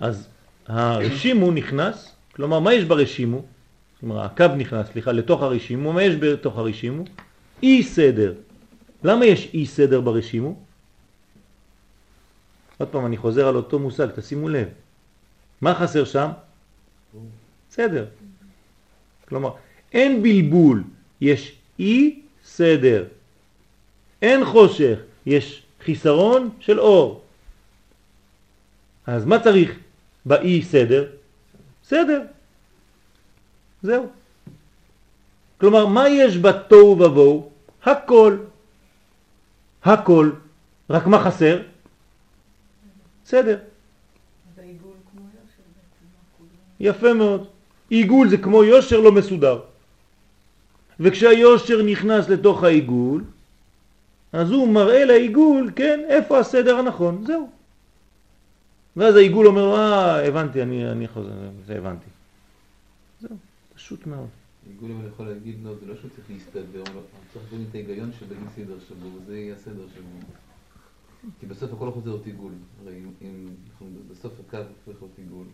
אז הרשימו נכנס, כלומר מה יש ברשימו? כלומר הקו נכנס, סליחה, לתוך הרשימו, מה יש בתוך הרשימו? אי סדר. למה יש אי סדר ברשימו? עוד פעם אני חוזר על אותו מושג, תשימו לב. מה חסר שם? סדר. כלומר, אין בלבול, יש אי סדר. אין חושך, יש חיסרון של אור. אז מה צריך באי סדר? סדר. זהו. כלומר, מה יש בתוהו ובוהו? הכל. הכל. רק מה חסר? סדר. יפה מאוד. עיגול זה כמו יושר לא מסודר. וכשהיושר נכנס לתוך העיגול, אז הוא מראה לעיגול, כן, איפה הסדר הנכון, זהו. ואז העיגול אומר לו, אה, הבנתי, אני, אני חוזר, זה הבנתי. זהו, פשוט מאוד. עיגול אבל יכול להגיד, לא, זה לא שהוא צריך להסתדר, הוא צריך להבין את ההיגיון של שבאי סדר שבו, וזה יהיה הסדר שבו. כי בסוף הכל חוזר להיות עיגול. הרי אם בסוף הקו הופך להיות עיגול.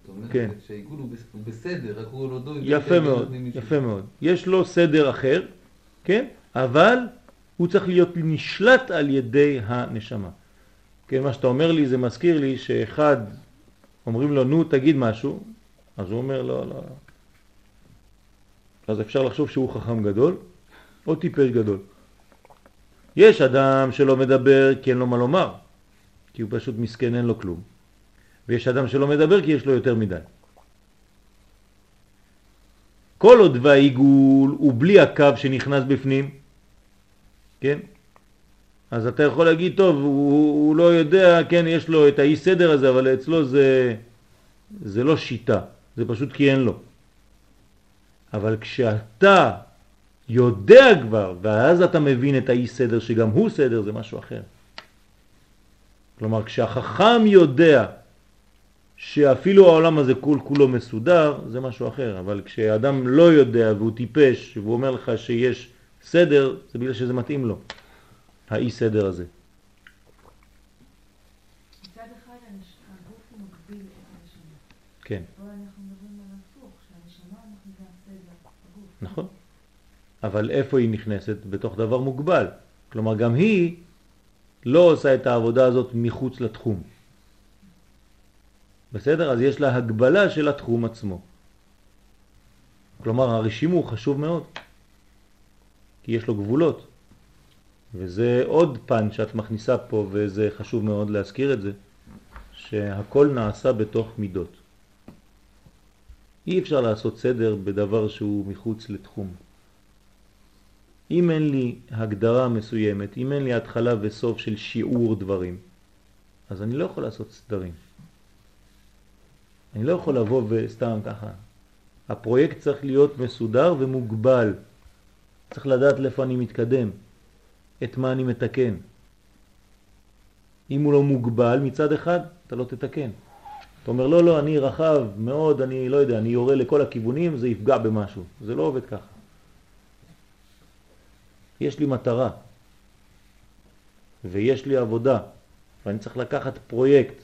זאת אומרת כן. שהעיגול הוא בסדר, רק הוא לא... יפה מאוד, יפה מאוד. יש לו סדר אחר, כן? אבל הוא צריך להיות נשלט על ידי הנשמה. כן, מה שאתה אומר לי זה מזכיר לי שאחד אומרים לו נו תגיד משהו, אז הוא אומר לא, לא. אז אפשר לחשוב שהוא חכם גדול או טיפש גדול. יש אדם שלא מדבר כי אין לו מה לומר, כי הוא פשוט מסכן אין לו כלום. ויש אדם שלא מדבר כי יש לו יותר מדי. כל עוד והעיגול הוא בלי הקו שנכנס בפנים, כן? אז אתה יכול להגיד, טוב, הוא, הוא לא יודע, כן, יש לו את האי סדר הזה, אבל אצלו זה, זה לא שיטה, זה פשוט כי אין לו. אבל כשאתה יודע כבר, ואז אתה מבין את האי סדר שגם הוא סדר, זה משהו אחר. כלומר, כשהחכם יודע שאפילו העולם הזה כול כולו מסודר, זה משהו אחר. אבל כשאדם לא יודע והוא טיפש והוא אומר לך שיש סדר, זה בגלל שזה מתאים לו, האי סדר הזה. כן. נכון. אבל איפה היא נכנסת? בתוך דבר מוגבל. כלומר, גם היא לא עושה את העבודה הזאת מחוץ לתחום. בסדר? אז יש לה הגבלה של התחום עצמו. כלומר, הרשימו חשוב מאוד, כי יש לו גבולות. וזה עוד פן שאת מכניסה פה, וזה חשוב מאוד להזכיר את זה, שהכל נעשה בתוך מידות. אי אפשר לעשות סדר בדבר שהוא מחוץ לתחום. אם אין לי הגדרה מסוימת, אם אין לי התחלה וסוף של שיעור דברים, אז אני לא יכול לעשות סדרים. אני לא יכול לבוא וסתם ככה. הפרויקט צריך להיות מסודר ומוגבל. צריך לדעת לאיפה אני מתקדם, את מה אני מתקן. אם הוא לא מוגבל מצד אחד, אתה לא תתקן. אתה אומר, לא, לא, אני רחב מאוד, אני לא יודע, אני יורה לכל הכיוונים, זה יפגע במשהו. זה לא עובד ככה. יש לי מטרה, ויש לי עבודה, ואני צריך לקחת פרויקט,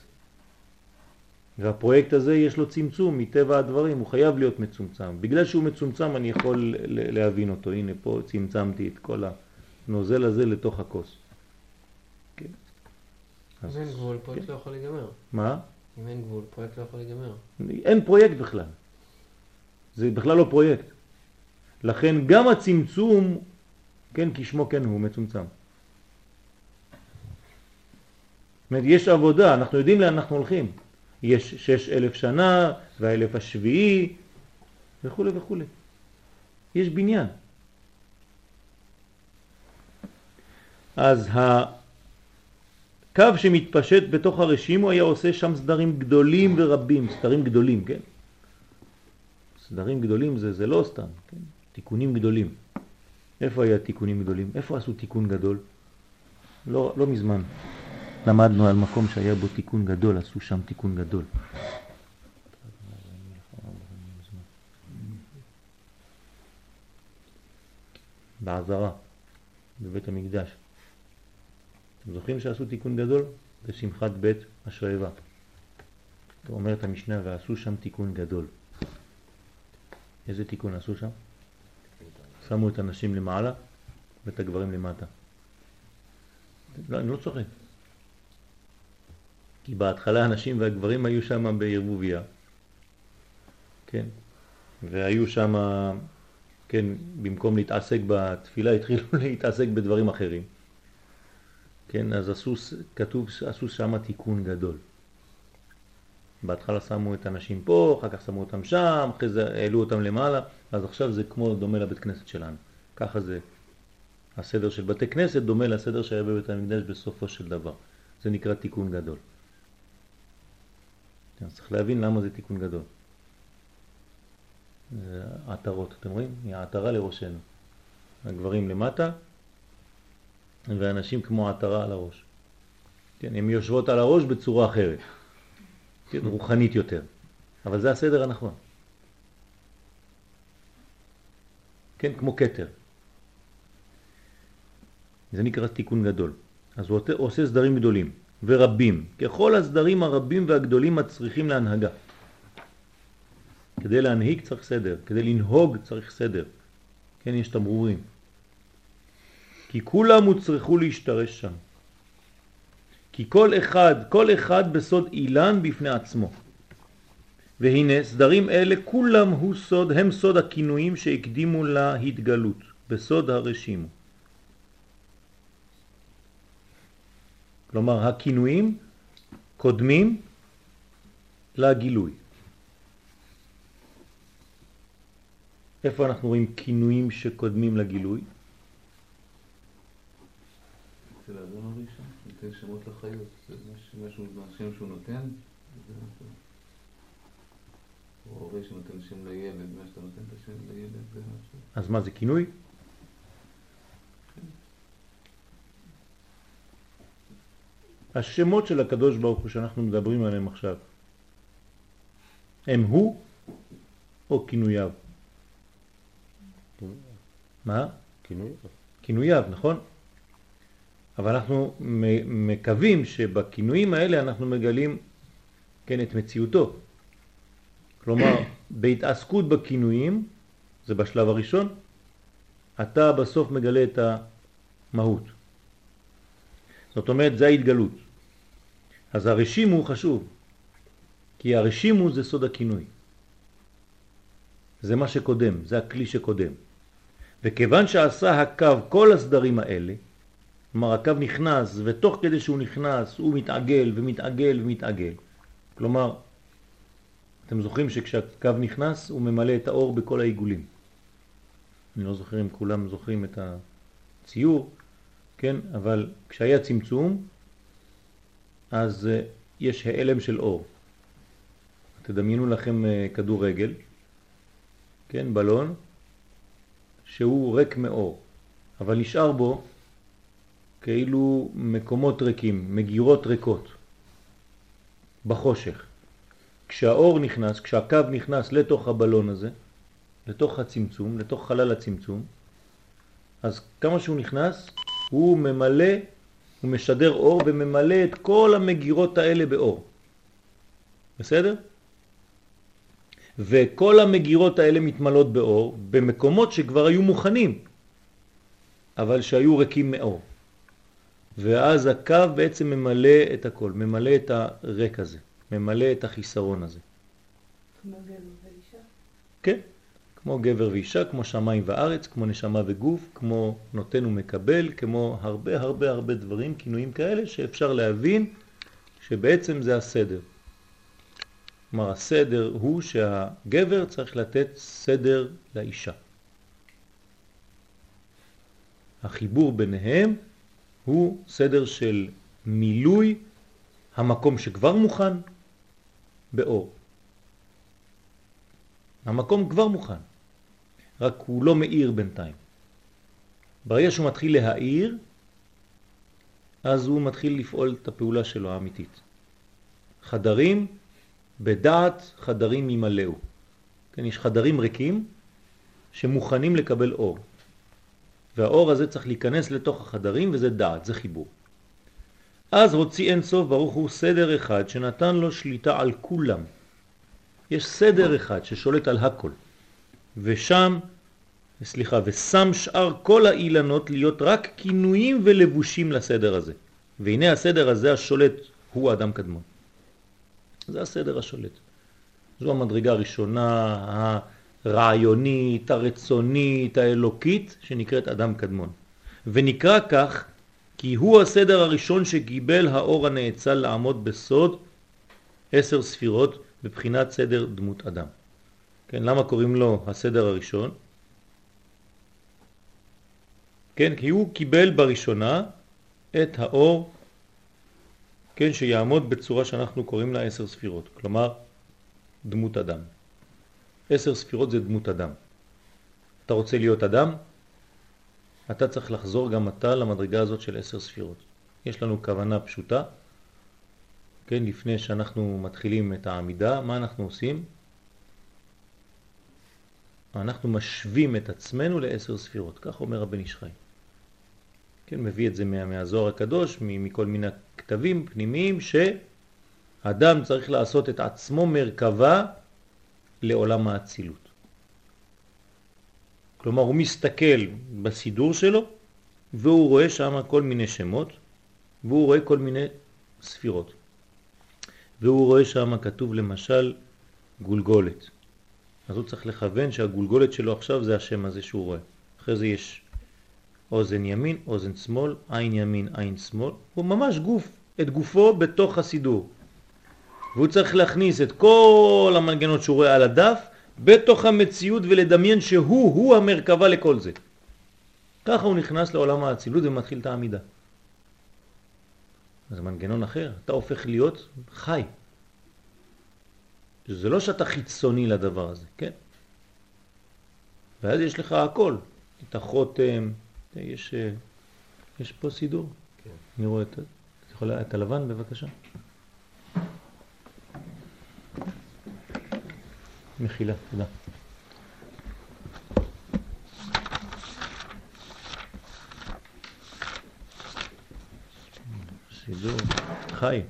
והפרויקט הזה יש לו צמצום מטבע הדברים, הוא חייב להיות מצומצם. בגלל שהוא מצומצם אני יכול להבין אותו. הנה פה צמצמתי את כל הנוזל הזה לתוך הכוס. כן. אז אין גבול, פרויקט כן. לא יכול להיגמר. מה? אם אין גבול, פרויקט לא יכול להיגמר. אין פרויקט בכלל. זה בכלל לא פרויקט. לכן גם הצמצום, כן, כשמו כן הוא מצומצם. זאת אומרת, יש עבודה, אנחנו יודעים לאן אנחנו הולכים. יש שש אלף שנה והאלף השביעי וכו' וכו'. יש בניין. אז הקו שמתפשט בתוך הרשים הוא היה עושה שם סדרים גדולים ורבים, סדרים גדולים, כן? סדרים גדולים זה, זה לא סתם, כן? תיקונים גדולים. איפה היה תיקונים גדולים? איפה עשו תיקון גדול? לא, לא מזמן. למדנו על מקום שהיה בו תיקון גדול, עשו שם תיקון גדול. בעזרה, בבית המקדש. אתם זוכרים שעשו תיקון גדול? זה שמחת בית השואבה. אומרת המשנה, ועשו שם תיקון גדול. איזה תיקון עשו שם? שמו את הנשים למעלה ואת הגברים למטה. לא, אני לא צוחק. כי בהתחלה הנשים והגברים היו שם בערבוביה, כן? והיו שם, כן, במקום להתעסק בתפילה, התחילו להתעסק בדברים אחרים. כן, אז עשו, כתוב, עשו שם תיקון גדול. בהתחלה שמו את הנשים פה, אחר כך שמו אותם שם, אחרי זה העלו אותם למעלה, אז עכשיו זה כמו דומה לבית כנסת שלנו. ככה זה, הסדר של בתי כנסת דומה לסדר שהיה בבית המקדש בסופו של דבר. זה נקרא תיקון גדול. אז צריך להבין למה זה תיקון גדול. זה עטרות, אתם רואים? היא עטרה לראשנו. הגברים למטה, ואנשים כמו עטרה על הראש. כן, הן יושבות על הראש בצורה אחרת. כן, רוחנית יותר. אבל זה הסדר הנכון. כן, כמו קטר. זה נקרא תיקון גדול. אז הוא עושה סדרים גדולים ורבים, ככל הסדרים הרבים והגדולים הצריכים להנהגה. כדי להנהיג צריך סדר, כדי לנהוג צריך סדר. כן, יש תמרורים. כי כולם הוצרכו להשתרש שם. כי כל אחד, כל אחד בסוד אילן בפני עצמו. והנה סדרים אלה כולם הוא סוד, הם סוד הכינויים שהקדימו להתגלות, בסוד הרשימו. כלומר הכינויים קודמים לגילוי. איפה אנחנו רואים כינויים שקודמים לגילוי? אצל האדון הראשון, נותן שמות לחיות, זה משהו, השם שהוא נותן, או הורה שנותן שם לילד, מה שאתה נותן את השם לילד, זה משהו. אז מה זה כינוי? השמות של הקדוש ברוך הוא שאנחנו מדברים עליהם עכשיו, הם הוא או כינוייו? מה? כינוייו. כינוייו, נכון? אבל אנחנו מקווים שבכינויים האלה אנחנו מגלים כן את מציאותו. כלומר, בהתעסקות בכינויים, זה בשלב הראשון, אתה בסוף מגלה את המהות. זאת אומרת, זה ההתגלות. אז הרשימו הוא חשוב, כי הרשימו זה סוד הכינוי. זה מה שקודם, זה הכלי שקודם. וכיוון שעשה הקו כל הסדרים האלה, כלומר הקו נכנס ותוך כדי שהוא נכנס הוא מתעגל ומתעגל ומתעגל. כלומר, אתם זוכרים שכשהקו נכנס הוא ממלא את האור בכל העיגולים. אני לא זוכר אם כולם זוכרים את הציור, כן? אבל כשהיה צמצום, אז uh, יש העלם של אור. תדמיינו לכם uh, כדורגל, כן? בלון, שהוא ריק מאור, אבל נשאר בו כאילו מקומות ריקים, מגירות ריקות, בחושך. כשהאור נכנס, כשהקו נכנס לתוך הבלון הזה, לתוך הצמצום, לתוך חלל הצמצום, אז כמה שהוא נכנס, הוא ממלא, הוא משדר אור וממלא את כל המגירות האלה באור. בסדר? וכל המגירות האלה מתמלות באור במקומות שכבר היו מוכנים, אבל שהיו ריקים מאור. ואז הקו בעצם ממלא את הכל, ממלא את הרק הזה, ממלא את החיסרון הזה. כמו גבר ואישה? כן, כמו גבר ואישה, כמו שמיים וארץ, כמו נשמה וגוף, כמו נותן ומקבל, כמו הרבה הרבה הרבה דברים, כינויים כאלה, שאפשר להבין שבעצם זה הסדר. כלומר, הסדר הוא שהגבר צריך לתת סדר לאישה. החיבור ביניהם הוא סדר של מילוי המקום שכבר מוכן באור. המקום כבר מוכן, רק הוא לא מאיר בינתיים. ברגע שהוא מתחיל להאיר, אז הוא מתחיל לפעול את הפעולה שלו האמיתית. חדרים בדעת חדרים ימלאו. כן, יש חדרים ריקים שמוכנים לקבל אור. והאור הזה צריך להיכנס לתוך החדרים וזה דעת, זה חיבור. אז הוציא אין סוף ברוך הוא סדר אחד שנתן לו שליטה על כולם. יש סדר אחד ששולט על הכל. ושם, סליחה, ושם שאר כל האילנות להיות רק כינויים ולבושים לסדר הזה. והנה הסדר הזה השולט הוא האדם קדמון. זה הסדר השולט. זו המדרגה הראשונה, הרעיונית, הרצונית, האלוקית, שנקראת אדם קדמון. ונקרא כך כי הוא הסדר הראשון שקיבל האור הנאצל לעמוד בסוד עשר ספירות בבחינת סדר דמות אדם. כן, למה קוראים לו הסדר הראשון? כן, כי הוא קיבל בראשונה את האור, כן, שיעמוד בצורה שאנחנו קוראים לה עשר ספירות, כלומר דמות אדם. עשר ספירות זה דמות אדם. אתה רוצה להיות אדם? אתה צריך לחזור גם אתה למדרגה הזאת של עשר ספירות. יש לנו כוונה פשוטה, כן, לפני שאנחנו מתחילים את העמידה, מה אנחנו עושים? אנחנו משווים את עצמנו לעשר ספירות, כך אומר הבן ישחי. כן, מביא את זה מה, מהזוהר הקדוש, מכל מיני כתבים פנימיים, שאדם צריך לעשות את עצמו מרכבה לעולם האצילות. כלומר, הוא מסתכל בסידור שלו, והוא רואה שם כל מיני שמות, והוא רואה כל מיני ספירות. והוא רואה שם כתוב למשל גולגולת. אז הוא צריך לכוון שהגולגולת שלו עכשיו זה השם הזה שהוא רואה. אחרי זה יש אוזן ימין, אוזן שמאל, עין ימין, עין שמאל. הוא ממש גוף, את גופו בתוך הסידור. והוא צריך להכניס את כל המנגנות שהוא רואה על הדף בתוך המציאות ולדמיין שהוא, הוא המרכבה לכל זה. ככה הוא נכנס לעולם האצילות ומתחיל את העמידה. זה מנגנון אחר, אתה הופך להיות חי. זה לא שאתה חיצוני לדבר הזה, כן? ואז יש לך הכל, את החותם, יש, יש פה סידור. כן. אני רואה את, את הלבן בבקשה. מחילה, תודה. סידור, חי.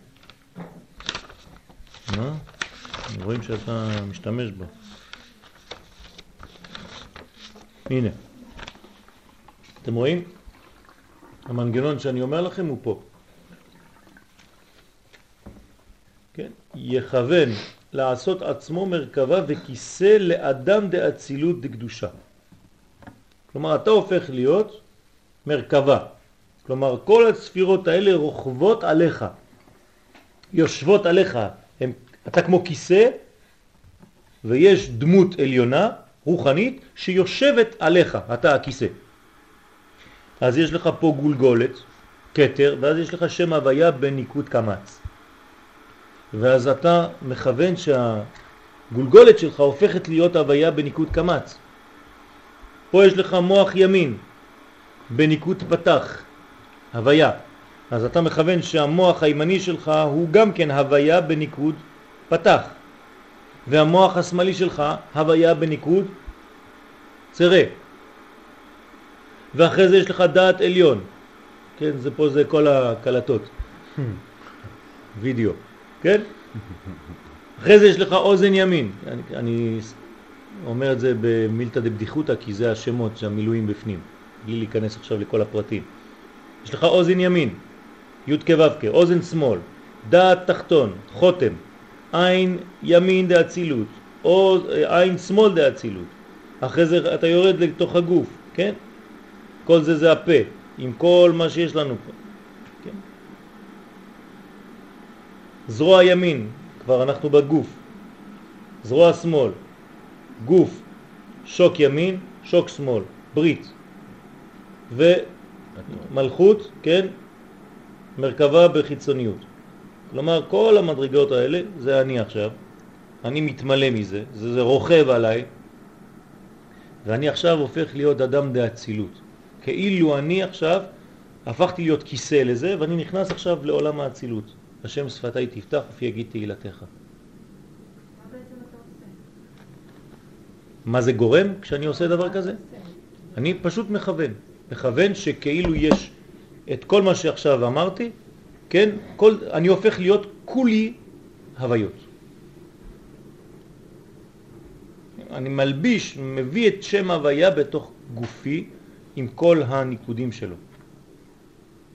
מה? רואים שאתה משתמש בו. הנה. אתם רואים? המנגנון שאני אומר לכם הוא פה. כן? יכוון לעשות עצמו מרכבה וכיסא לאדם דאצילות דקדושה. כלומר, אתה הופך להיות מרכבה. כלומר, כל הספירות האלה רוכבות עליך, יושבות עליך. הם, אתה כמו כיסא, ויש דמות עליונה, רוחנית, שיושבת עליך, אתה הכיסא. אז יש לך פה גולגולת, קטר, ואז יש לך שם הוויה בניקוד קמץ. ואז אתה מכוון שהגולגולת שלך הופכת להיות הוויה בניקוד קמץ. פה יש לך מוח ימין בניקוד פתח, הוויה. אז אתה מכוון שהמוח הימני שלך הוא גם כן הוויה בניקוד פתח. והמוח השמאלי שלך הוויה בניקוד צרה. ואחרי זה יש לך דעת עליון. כן, זה פה זה כל הקלטות. וידאו. כן? אחרי זה יש לך אוזן ימין. אני, אני אומר את זה במילתא דבדיחותא כי זה השמות שהמילואים בפנים, בלי להיכנס עכשיו לכל הפרטים. יש לך אוזן ימין, י' כו' אוזן שמאל, דעת תחתון, חותם, עין ימין דאצילות, עין שמאל דאצילות. אחרי זה אתה יורד לתוך הגוף, כן? כל זה זה הפה, עם כל מה שיש לנו פה. זרוע ימין, כבר אנחנו בגוף, זרוע שמאל, גוף, שוק ימין, שוק שמאל, ברית, ומלכות, כן, מרכבה בחיצוניות. כלומר, כל המדרגות האלה, זה אני עכשיו, אני מתמלא מזה, זה, זה רוכב עליי, ואני עכשיו הופך להיות אדם דאצילות. כאילו אני עכשיו הפכתי להיות כיסא לזה, ואני נכנס עכשיו לעולם האצילות. השם שפתי תפתח ופי יגיד תהילתך. מה זה גורם כשאני עושה דבר כזה? אני פשוט מכוון. מכוון שכאילו יש את כל מה שעכשיו אמרתי, כן? כל, אני הופך להיות כולי הוויות. אני מלביש, מביא את שם הוויה בתוך גופי עם כל הניקודים שלו.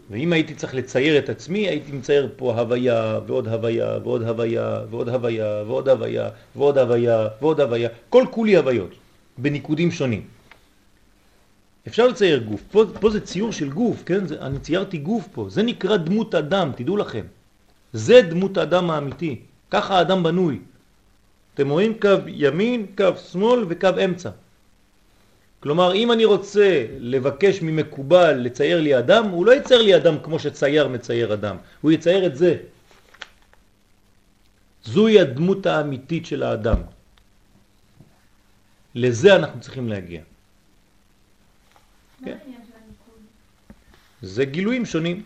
ואם הייתי צריך לצייר את עצמי, הייתי מצייר פה הוויה ועוד הוויה ועוד הוויה ועוד הוויה ועוד הוויה ועוד הוויה ועוד הוויה, כל כולי הוויות, בניקודים שונים. אפשר לצייר גוף, פה, פה זה ציור של גוף, כן? זה, אני ציירתי גוף פה, זה נקרא דמות אדם, תדעו לכם. זה דמות האדם האמיתי, ככה האדם בנוי. אתם רואים קו ימין, קו שמאל וקו אמצע. כלומר, אם אני רוצה לבקש ממקובל לצייר לי אדם, הוא לא יצייר לי אדם כמו שצייר מצייר אדם, הוא יצייר את זה. זוהי הדמות האמיתית של האדם. לזה אנחנו צריכים להגיע. כן. זה גילויים שונים,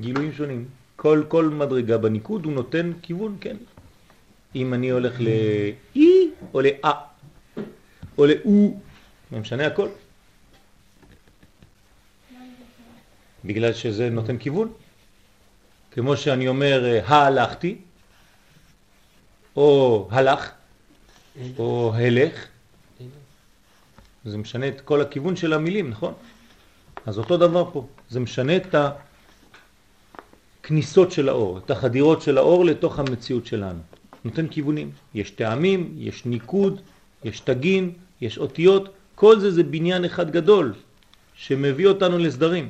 גילויים שונים. כל, כל מדרגה בניקוד הוא נותן כיוון, כן. אם אני הולך ל-E או ל-A או ל-U, זה משנה הכל. בגלל שזה נותן כיוון. כמו שאני אומר הלכתי, או הלך, או הלך, זה משנה את כל הכיוון של המילים, נכון? אז אותו דבר פה, זה משנה את הכניסות של האור, את החדירות של האור לתוך המציאות שלנו. נותן כיוונים, יש טעמים, יש ניקוד, יש תגין, יש אותיות, כל זה זה בניין אחד גדול שמביא אותנו לסדרים.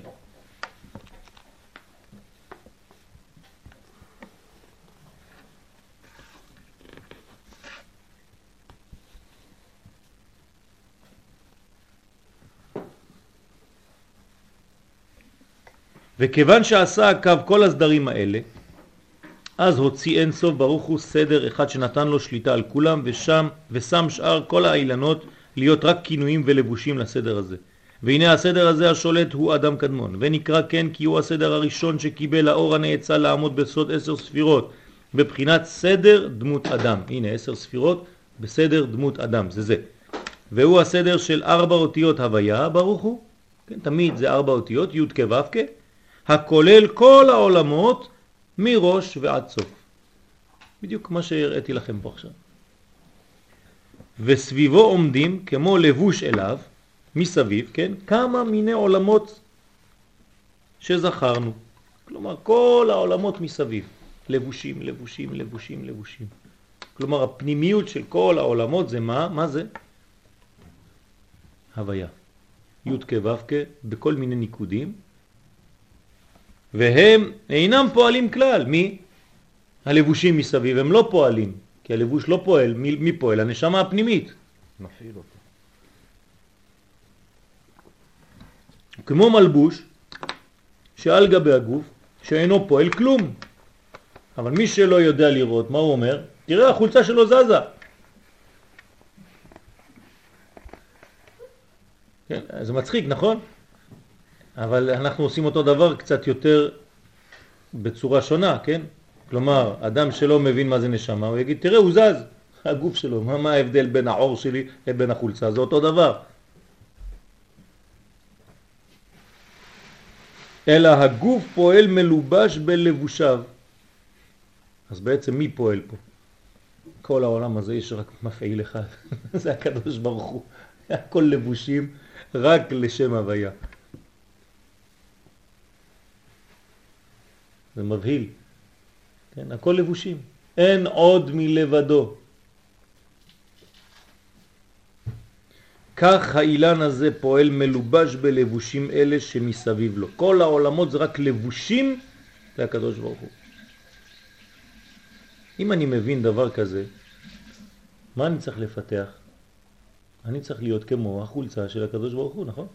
וכיוון שעשה הקו כל הסדרים האלה, אז הוציא אין סוף ברוך הוא סדר אחד שנתן לו שליטה על כולם ושם, ושם שאר כל האילנות להיות רק כינויים ולבושים לסדר הזה. והנה הסדר הזה השולט הוא אדם קדמון, ונקרא כן כי הוא הסדר הראשון שקיבל האור הנאצל לעמוד בסוד עשר ספירות, בבחינת סדר דמות אדם. הנה עשר ספירות בסדר דמות אדם, זה זה. והוא הסדר של ארבע אותיות הוויה, ברוך הוא, כן, תמיד זה ארבע אותיות, י' כו' כ', הכולל כל העולמות מראש ועד סוף. בדיוק מה שהראיתי לכם פה עכשיו. וסביבו עומדים כמו לבוש אליו, מסביב, כן, כמה מיני עולמות שזכרנו. כלומר, כל העולמות מסביב, לבושים, לבושים, לבושים, לבושים. כלומר, הפנימיות של כל העולמות זה מה? מה זה? הוויה. י' כו' בכל מיני ניקודים, והם אינם פועלים כלל. מי? הלבושים מסביב, הם לא פועלים, כי הלבוש לא פועל, מי, מי פועל? הנשמה הפנימית. מפעיל אותו. כמו מלבוש שעל גבי הגוף, שאינו פועל כלום. אבל מי שלא יודע לראות, מה הוא אומר? תראה, החולצה שלו זזה. כן, זה מצחיק, נכון? אבל אנחנו עושים אותו דבר קצת יותר בצורה שונה, כן? כלומר, אדם שלא מבין מה זה נשמה, הוא יגיד, תראה, הוא זז, הגוף שלו, מה, מה ההבדל בין העור שלי לבין החולצה? זה אותו דבר. אלא הגוף פועל מלובש בלבושיו. אז בעצם מי פועל פה? כל העולם הזה יש רק מפעיל אחד, זה הקדוש ברוך הוא. הכל לבושים רק לשם הוויה. זה מבהיל. כן, הכל לבושים. אין עוד מלבדו. כך האילן הזה פועל מלובש בלבושים אלה שמסביב לו. כל העולמות זה רק לבושים לקדוש ברוך הוא. אם אני מבין דבר כזה, מה אני צריך לפתח? אני צריך להיות כמו החולצה של הקדוש ברוך הוא, נכון?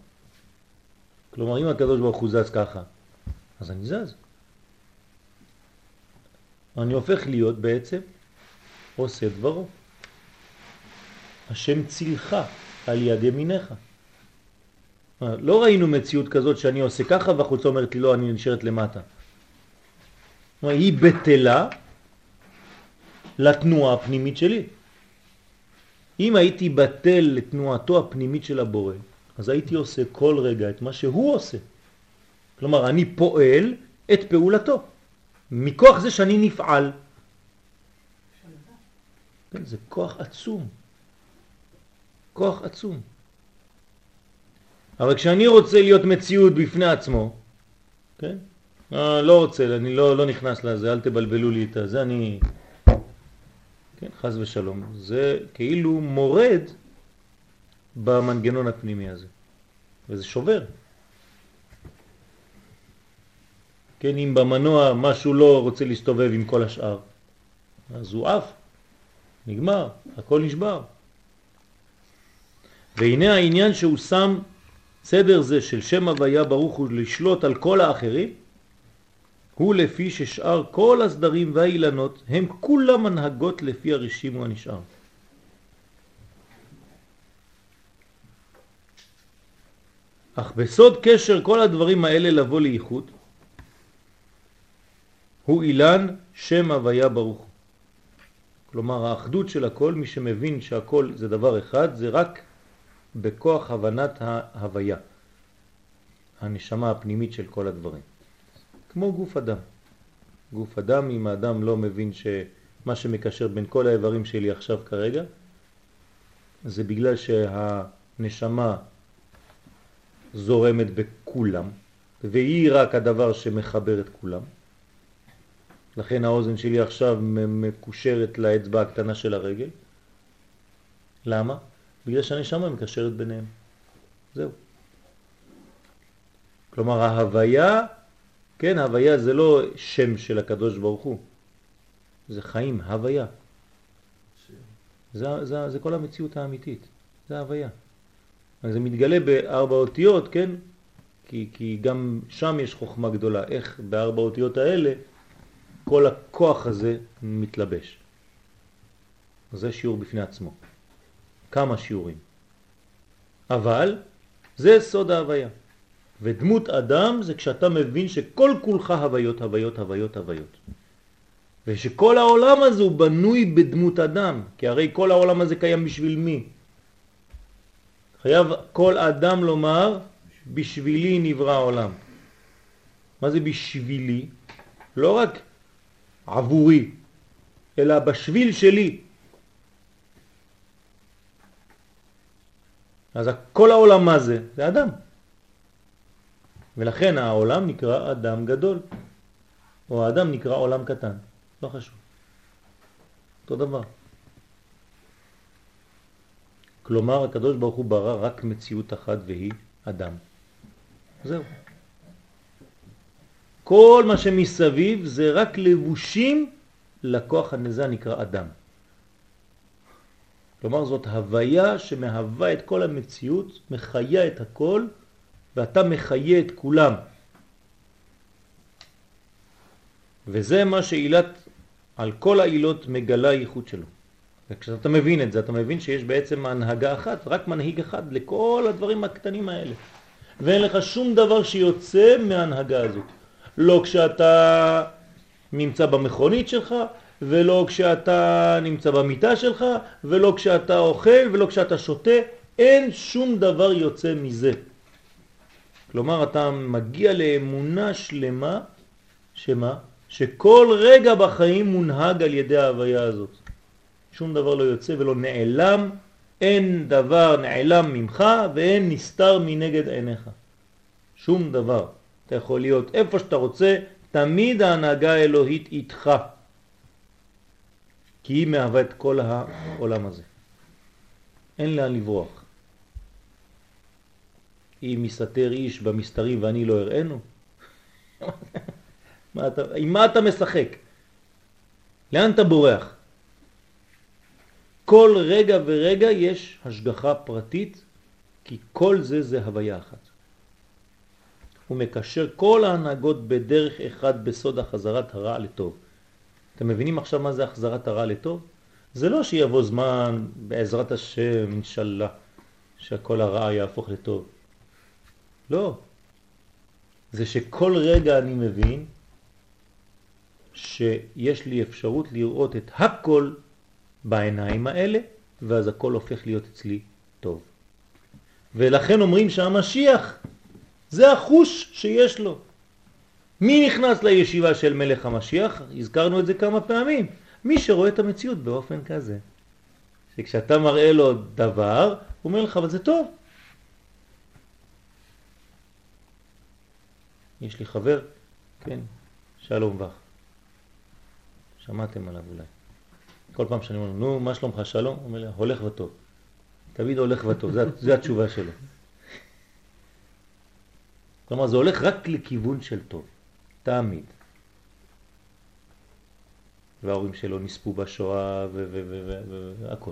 כלומר, אם הקדוש ברוך הוא זז ככה, אז אני זז. אני הופך להיות בעצם עושה דברו. השם צילך על יד ימיניך. לא ראינו מציאות כזאת שאני עושה ככה והחוצה אומרת לי לא, אני נשארת למטה. היא בטלה לתנועה הפנימית שלי. אם הייתי בטל לתנועתו הפנימית של הבורא, אז הייתי עושה כל רגע את מה שהוא עושה. כלומר, אני פועל את פעולתו. מכוח זה שאני נפעל. כן, זה כוח עצום. כוח עצום. אבל כשאני רוצה להיות מציאות בפני עצמו, כן? אה, לא רוצה, אני לא, לא נכנס לזה, אל תבלבלו לי את זה, אני... כן, חז ושלום. זה כאילו מורד במנגנון הפנימי הזה, וזה שובר. כן, אם במנוע משהו לא רוצה להסתובב עם כל השאר, אז הוא אף, נגמר, הכל נשבר. והנה העניין שהוא שם סדר זה של שם הוויה ברוך הוא לשלוט על כל האחרים, הוא לפי ששאר כל הסדרים והאילנות הם כולם מנהגות לפי הרשימו הנשאר. אך בסוד קשר כל הדברים האלה לבוא לייחוד, הוא אילן שם הוויה ברוך. כלומר האחדות של הכל, מי שמבין שהכל זה דבר אחד, זה רק בכוח הבנת ההוויה, הנשמה הפנימית של כל הדברים. כמו גוף אדם. גוף אדם, אם האדם לא מבין שמה שמקשר בין כל האיברים שלי עכשיו כרגע, זה בגלל שהנשמה זורמת בכולם, והיא רק הדבר שמחבר את כולם. לכן האוזן שלי עכשיו מקושרת לאצבע הקטנה של הרגל. למה? בגלל שהנשמה מקשרת ביניהם. זהו. כלומר ההוויה, כן, ההוויה זה לא שם של הקדוש ברוך הוא, זה חיים, הוויה. זה, זה, זה כל המציאות האמיתית, זה ההוויה. זה מתגלה בארבע אותיות, כן? כי, כי גם שם יש חוכמה גדולה, איך בארבע אותיות האלה כל הכוח הזה מתלבש. זה שיעור בפני עצמו. כמה שיעורים. אבל זה סוד ההוויה. ודמות אדם זה כשאתה מבין שכל כולך הוויות, הוויות, הוויות, הוויות. ושכל העולם הזה הוא בנוי בדמות אדם, כי הרי כל העולם הזה קיים בשביל מי? חייב כל אדם לומר, בשבילי נברא העולם. מה זה בשבילי? לא רק עבורי, אלא בשביל שלי. אז כל העולם מה זה? זה אדם. ולכן העולם נקרא אדם גדול, או האדם נקרא עולם קטן, לא חשוב. אותו דבר. כלומר, הקדוש ברוך הוא ברא רק מציאות אחת והיא אדם. זהו. כל מה שמסביב זה רק לבושים לכוח הנזה נקרא אדם. כלומר זאת הוויה שמהווה את כל המציאות, מחיה את הכל, ואתה מחיה את כולם. וזה מה שעילת על כל העילות מגלה ייחוד שלו. וכשאתה מבין את זה, אתה מבין שיש בעצם הנהגה אחת, רק מנהיג אחד לכל הדברים הקטנים האלה. ואין לך שום דבר שיוצא מההנהגה הזאת. לא כשאתה נמצא במכונית שלך, ולא כשאתה נמצא במיטה שלך, ולא כשאתה אוכל, ולא כשאתה שותה, אין שום דבר יוצא מזה. כלומר, אתה מגיע לאמונה שלמה, שמה? שכל רגע בחיים מונהג על ידי ההוויה הזאת. שום דבר לא יוצא ולא נעלם, אין דבר נעלם ממך ואין נסתר מנגד עיניך. שום דבר. אתה יכול להיות איפה שאתה רוצה, תמיד ההנהגה האלוהית איתך. כי היא מהווה את כל העולם הזה. אין לאן לברוח. אם מסתתר איש במסתרים ואני לא אראנו, מה אתה, עם מה אתה משחק? לאן אתה בורח? כל רגע ורגע יש השגחה פרטית, כי כל זה זה הוויה אחת. הוא מקשר כל ההנהגות בדרך אחד בסוד החזרת הרע לטוב. אתם מבינים עכשיו מה זה החזרת הרע לטוב? זה לא שיבוא זמן בעזרת השם, אינשאללה, שהכל הרע יהפוך לטוב. לא. זה שכל רגע אני מבין שיש לי אפשרות לראות את הכל בעיניים האלה, ואז הכל הופך להיות אצלי טוב. ולכן אומרים שהמשיח זה החוש שיש לו. מי נכנס לישיבה של מלך המשיח? הזכרנו את זה כמה פעמים. מי שרואה את המציאות באופן כזה. שכשאתה מראה לו דבר, הוא אומר לך, אבל זה טוב. יש לי חבר, כן, שלום וך. שמעתם עליו אולי. כל פעם שאני אומר, נו, מה שלומך שלום? הוא אומר לי, הולך וטוב. תמיד הולך וטוב, זו התשובה שלו. כלומר, זה הולך רק לכיוון של טוב, תמיד. וההורים שלו נספו בשואה והכל.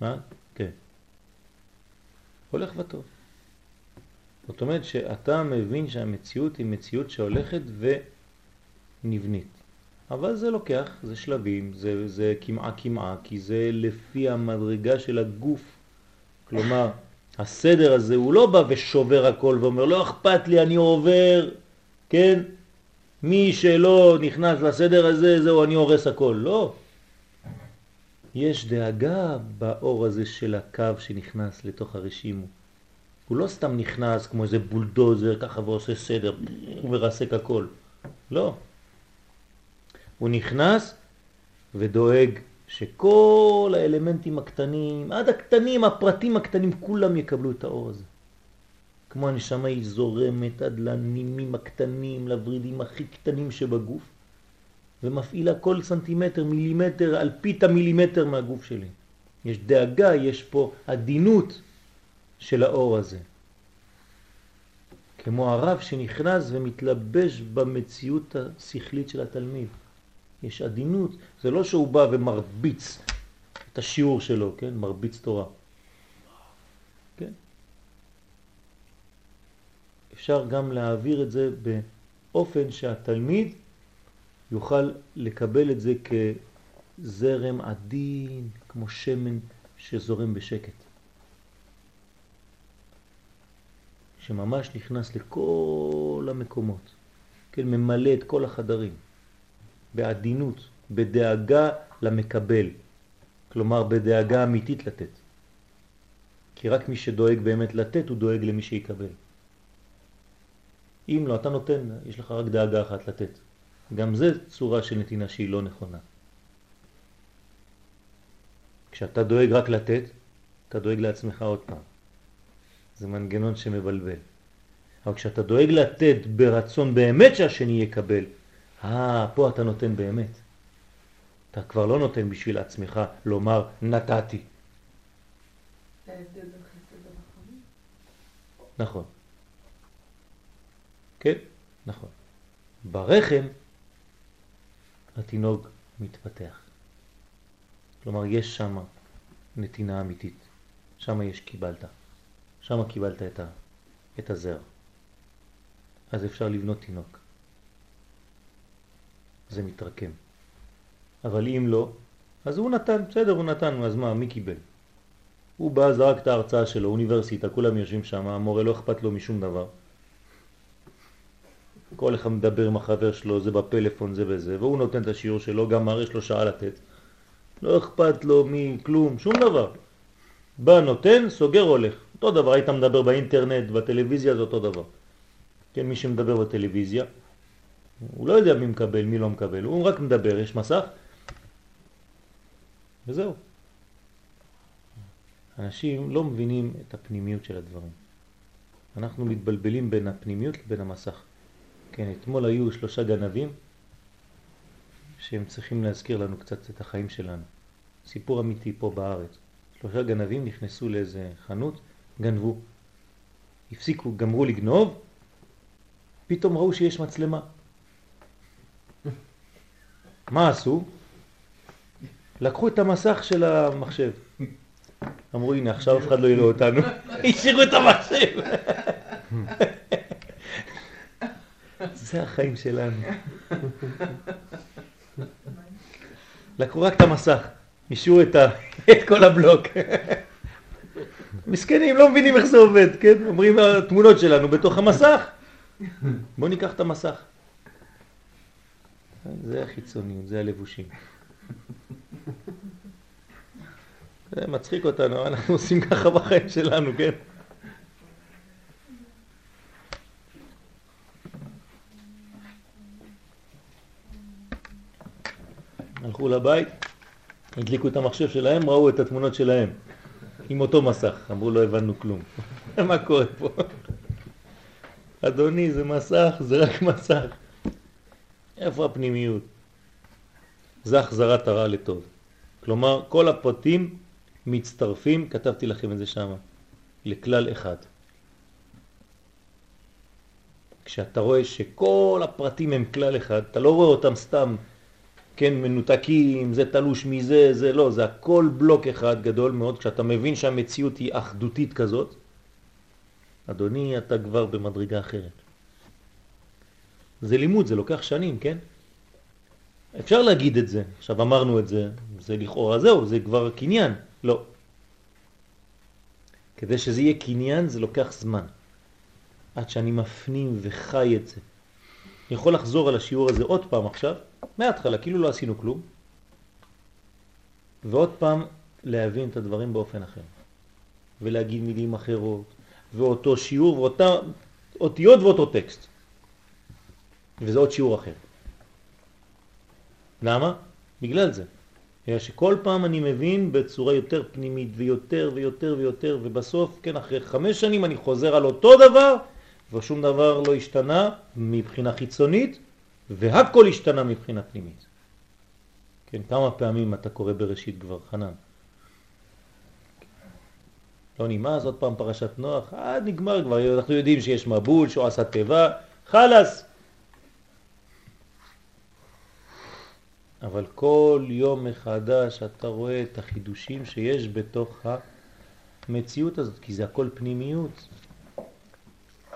מה? כן. הולך וטוב. זאת אומרת שאתה מבין שהמציאות היא מציאות שהולכת ונבנית. אבל זה לוקח, זה שלבים, זה, זה כמעה כמעה, כי זה לפי המדרגה של הגוף. כלומר, הסדר הזה הוא לא בא ושובר הכל ואומר, לא אכפת לי, אני עובר, כן? מי שלא נכנס לסדר הזה, זהו, אני הורס הכל. לא. יש דאגה באור הזה של הקו שנכנס לתוך הרשימו. הוא לא סתם נכנס כמו איזה בולדוזר ככה ועושה סדר, הוא מרסק הכל. לא. הוא נכנס ודואג שכל האלמנטים הקטנים, עד הקטנים, הפרטים הקטנים, כולם יקבלו את האור הזה. כמו הנשמה היא זורמת עד לנימים הקטנים, לוורידים הכי קטנים שבגוף, ומפעילה כל סנטימטר, מילימטר, אלפית המילימטר מהגוף שלי. יש דאגה, יש פה עדינות של האור הזה. כמו הרב שנכנס ומתלבש במציאות השכלית של התלמיד. יש עדינות, זה לא שהוא בא ומרביץ את השיעור שלו, כן? מרביץ תורה. כן? אפשר גם להעביר את זה באופן שהתלמיד יוכל לקבל את זה כזרם עדין, כמו שמן שזורם בשקט. שממש נכנס לכל המקומות, כן, ממלא את כל החדרים, בעדינות, בדאגה למקבל, כלומר בדאגה אמיתית לתת. כי רק מי שדואג באמת לתת, הוא דואג למי שיקבל. אם לא, אתה נותן, יש לך רק דאגה אחת לתת. גם זה צורה של נתינה שהיא לא נכונה. כשאתה דואג רק לתת, אתה דואג לעצמך עוד פעם. זה מנגנון שמבלבל. אבל כשאתה דואג לתת ברצון באמת שהשני יקבל, אה, פה אתה נותן באמת. אתה כבר לא נותן בשביל עצמך לומר נתתי. נכון. כן, נכון. ברחם התינוק מתפתח. כלומר, יש שם נתינה אמיתית. שם יש קיבלת. שם קיבלת את, ה, את הזר. אז אפשר לבנות תינוק. זה מתרקם. אבל אם לא, אז הוא נתן, בסדר, הוא נתן, אז מה, מי קיבל? הוא בא, זרק את ההרצאה שלו, אוניברסיטה, כולם יושבים שם, המורה לא אכפת לו משום דבר. כל אחד מדבר עם החבר שלו, זה בפלאפון, זה וזה, והוא נותן את השיעור שלו, גם מראה לו שעה לתת. לא אכפת לו מכלום, שום דבר. בא, נותן, סוגר, הולך. אותו דבר, היית מדבר באינטרנט, בטלוויזיה, זה אותו דבר. כן, מי שמדבר בטלוויזיה, הוא לא יודע מי מקבל, מי לא מקבל, הוא רק מדבר, יש מסך, וזהו. אנשים לא מבינים את הפנימיות של הדברים. אנחנו מתבלבלים בין הפנימיות לבין המסך. כן, אתמול היו שלושה גנבים שהם צריכים להזכיר לנו קצת את החיים שלנו. סיפור אמיתי פה בארץ. שלושה גנבים נכנסו לאיזה חנות, גנבו. הפסיקו, גמרו לגנוב, פתאום ראו שיש מצלמה. מה עשו? לקחו את המסך של המחשב. אמרו, הנה, עכשיו אף אחד לא יראה אותנו. השאירו את המחשב. זה החיים שלנו. לקחו רק את המסך, השאירו את, את כל הבלוק. מסכנים, לא מבינים איך זה עובד, כן? אומרים התמונות שלנו בתוך המסך. בואו ניקח את המסך. זה החיצוניות, זה הלבושים. זה מצחיק אותנו, אנחנו עושים ככה בחיים שלנו, כן? הלכו לבית, הדליקו את המחשב שלהם, ראו את התמונות שלהם עם אותו מסך. אמרו, לא הבנו כלום. מה קורה פה? אדוני, זה מסך, זה רק מסך. איפה הפנימיות? זה החזרת הרע לטוב. כלומר, כל הפרטים מצטרפים, כתבתי לכם את זה שם, לכלל אחד. כשאתה רואה שכל הפרטים הם כלל אחד, אתה לא רואה אותם סתם, כן, מנותקים, זה תלוש מזה, זה לא, זה הכל בלוק אחד גדול מאוד, כשאתה מבין שהמציאות היא אחדותית כזאת, אדוני, אתה כבר במדרגה אחרת. זה לימוד, זה לוקח שנים, כן? אפשר להגיד את זה, עכשיו אמרנו את זה, זה לכאורה זהו, זה כבר קניין, לא. כדי שזה יהיה קניין זה לוקח זמן. עד שאני מפנים וחי את זה. אני יכול לחזור על השיעור הזה עוד פעם עכשיו, מההתחלה, כאילו לא עשינו כלום, ועוד פעם להבין את הדברים באופן אחר, ולהגיד מילים אחרות, ואותו שיעור, ואותה אותיות ואותו טקסט. וזה עוד שיעור אחר. למה? בגלל זה. שכל פעם אני מבין בצורה יותר פנימית ויותר ויותר ויותר ובסוף, כן, אחרי חמש שנים אני חוזר על אותו דבר ושום דבר לא השתנה מבחינה חיצונית והכל השתנה מבחינה פנימית. כן, כמה פעמים אתה קורא בראשית כבר, חנן? לא נמאס, עוד פעם פרשת נוח, עד נגמר כבר, אנחנו יודעים שיש מבול, שהוא עשה טבע, חלס. אבל כל יום מחדש אתה רואה את החידושים שיש בתוך המציאות הזאת, כי זה הכל פנימיות.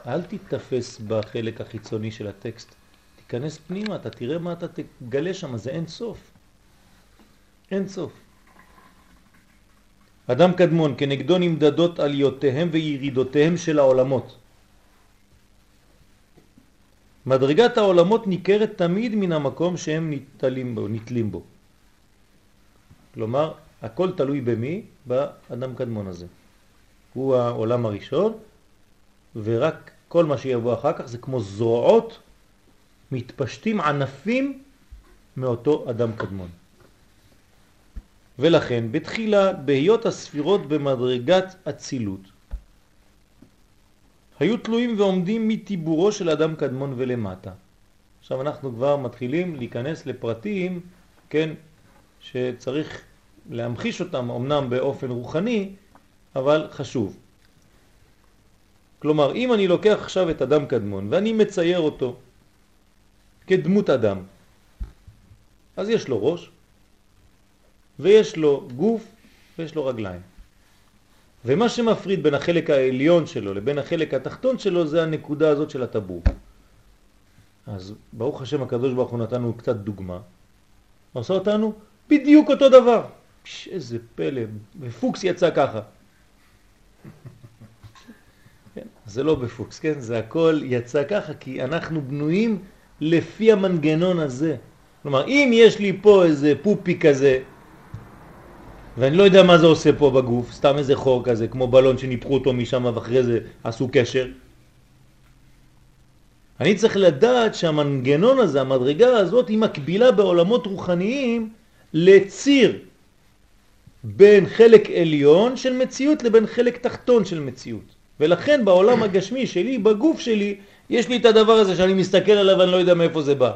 אל תתפס בחלק החיצוני של הטקסט, תיכנס פנימה, אתה תראה מה אתה תגלה שם, זה אין סוף. אין סוף. אדם קדמון, כנגדו נמדדות עליותיהם וירידותיהם של העולמות. מדרגת העולמות ניכרת תמיד מן המקום שהם נטלים בו, נטלים בו. כלומר, הכל תלוי במי? באדם קדמון הזה. הוא העולם הראשון, ורק כל מה שיבוא אחר כך זה כמו זרועות מתפשטים ענפים מאותו אדם קדמון. ולכן בתחילה בהיות הספירות במדרגת אצילות היו תלויים ועומדים מטיבורו של אדם קדמון ולמטה. עכשיו אנחנו כבר מתחילים להיכנס לפרטים, כן, שצריך להמחיש אותם אמנם באופן רוחני, אבל חשוב. כלומר, אם אני לוקח עכשיו את אדם קדמון ואני מצייר אותו כדמות אדם, אז יש לו ראש, ויש לו גוף, ויש לו רגליים. ומה שמפריד בין החלק העליון שלו לבין החלק התחתון שלו זה הנקודה הזאת של הטבור. אז ברוך השם הקדוש ברוך הוא נתנו קצת דוגמה, עושה אותנו בדיוק אותו דבר. פש, איזה פלא, ופוקס יצא ככה. כן, זה לא בפוקס, כן? זה הכל יצא ככה כי אנחנו בנויים לפי המנגנון הזה. כלומר, אם יש לי פה איזה פופי כזה, ואני לא יודע מה זה עושה פה בגוף, סתם איזה חור כזה, כמו בלון שניפחו אותו משם ואחרי זה עשו קשר. אני צריך לדעת שהמנגנון הזה, המדרגה הזאת, היא מקבילה בעולמות רוחניים לציר בין חלק עליון של מציאות לבין חלק תחתון של מציאות. ולכן בעולם הגשמי שלי, בגוף שלי, יש לי את הדבר הזה שאני מסתכל עליו ואני לא יודע מאיפה זה בא.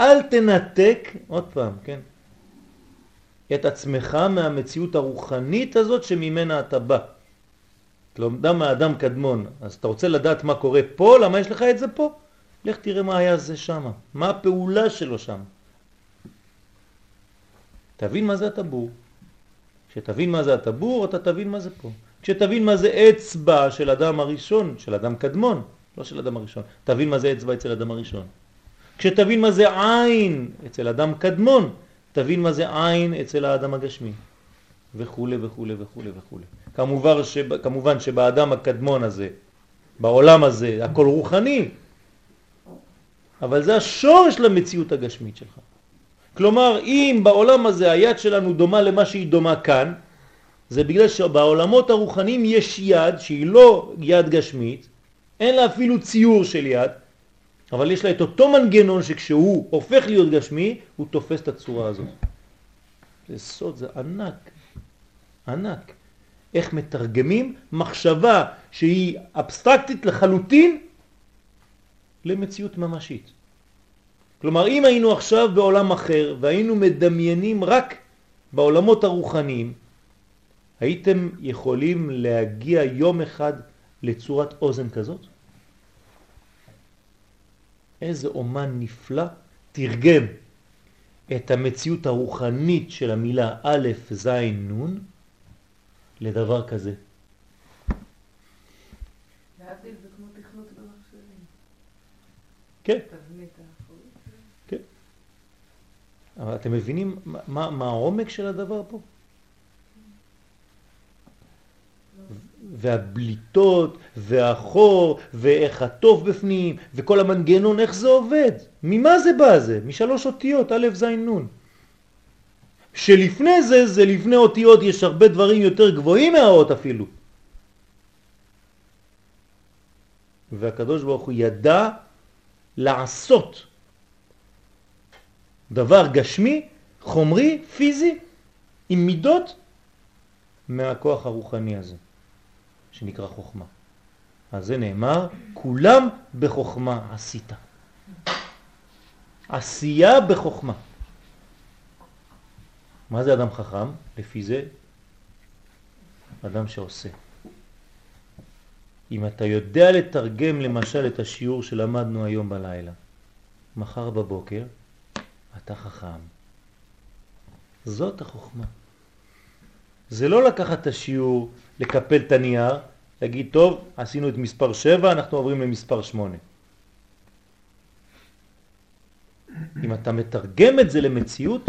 אל תנתק, עוד פעם, כן? את עצמך מהמציאות הרוחנית הזאת שממנה אתה בא. כלומר, מהאדם קדמון, אז אתה רוצה לדעת מה קורה פה, למה יש לך את זה פה? לך תראה מה היה זה שם, מה הפעולה שלו שם. תבין מה זה הטבור. כשתבין מה זה הטבור, אתה תבין מה זה פה. כשתבין מה זה אצבע של אדם הראשון, של אדם קדמון, לא של אדם הראשון, תבין מה זה אצבע אצל אדם הראשון. כשתבין מה זה עין אצל אדם קדמון, תבין מה זה עין אצל האדם הגשמי, וכו' וכו' וכו' וכו'. כמובן, שב, כמובן שבאדם הקדמון הזה, בעולם הזה, הכל רוחני, אבל זה השורש למציאות הגשמית שלך. כלומר, אם בעולם הזה היד שלנו דומה למה שהיא דומה כאן, זה בגלל שבעולמות הרוחניים יש יד שהיא לא יד גשמית, אין לה אפילו ציור של יד, אבל יש לה את אותו מנגנון שכשהוא הופך להיות גשמי, הוא תופס את הצורה הזאת. זה סוד, זה ענק, ענק. איך מתרגמים מחשבה שהיא אבסטרקטית לחלוטין למציאות ממשית. כלומר, אם היינו עכשיו בעולם אחר והיינו מדמיינים רק בעולמות הרוחניים, הייתם יכולים להגיע יום אחד לצורת אוזן כזאת? איזה אומן נפלא תרגם את המציאות הרוחנית של המילה א', ז', נ' לדבר כזה. להבדיל זה כמו תכנות במחשבים. כן. כן. אבל אתם מבינים מה, מה העומק של הדבר פה? והבליטות, והחור, ואיך הטוב בפנים, וכל המנגנון, איך זה עובד? ממה זה בא זה? משלוש אותיות, א', ז', נ'. שלפני זה, זה לפני אותיות, יש הרבה דברים יותר גבוהים מהאות אפילו. והקדוש ברוך הוא ידע לעשות דבר גשמי, חומרי, פיזי, עם מידות, מהכוח הרוחני הזה, שנקרא חוכמה. אז זה נאמר, כולם בחוכמה עשית. עשייה בחוכמה. מה זה אדם חכם? לפי זה, אדם שעושה. אם אתה יודע לתרגם למשל את השיעור שלמדנו היום בלילה, מחר בבוקר, אתה חכם. זאת החוכמה. זה לא לקחת את השיעור, לקפל את הנייר, להגיד, טוב, עשינו את מספר 7, אנחנו עוברים למספר 8. אם אתה מתרגם את זה למציאות,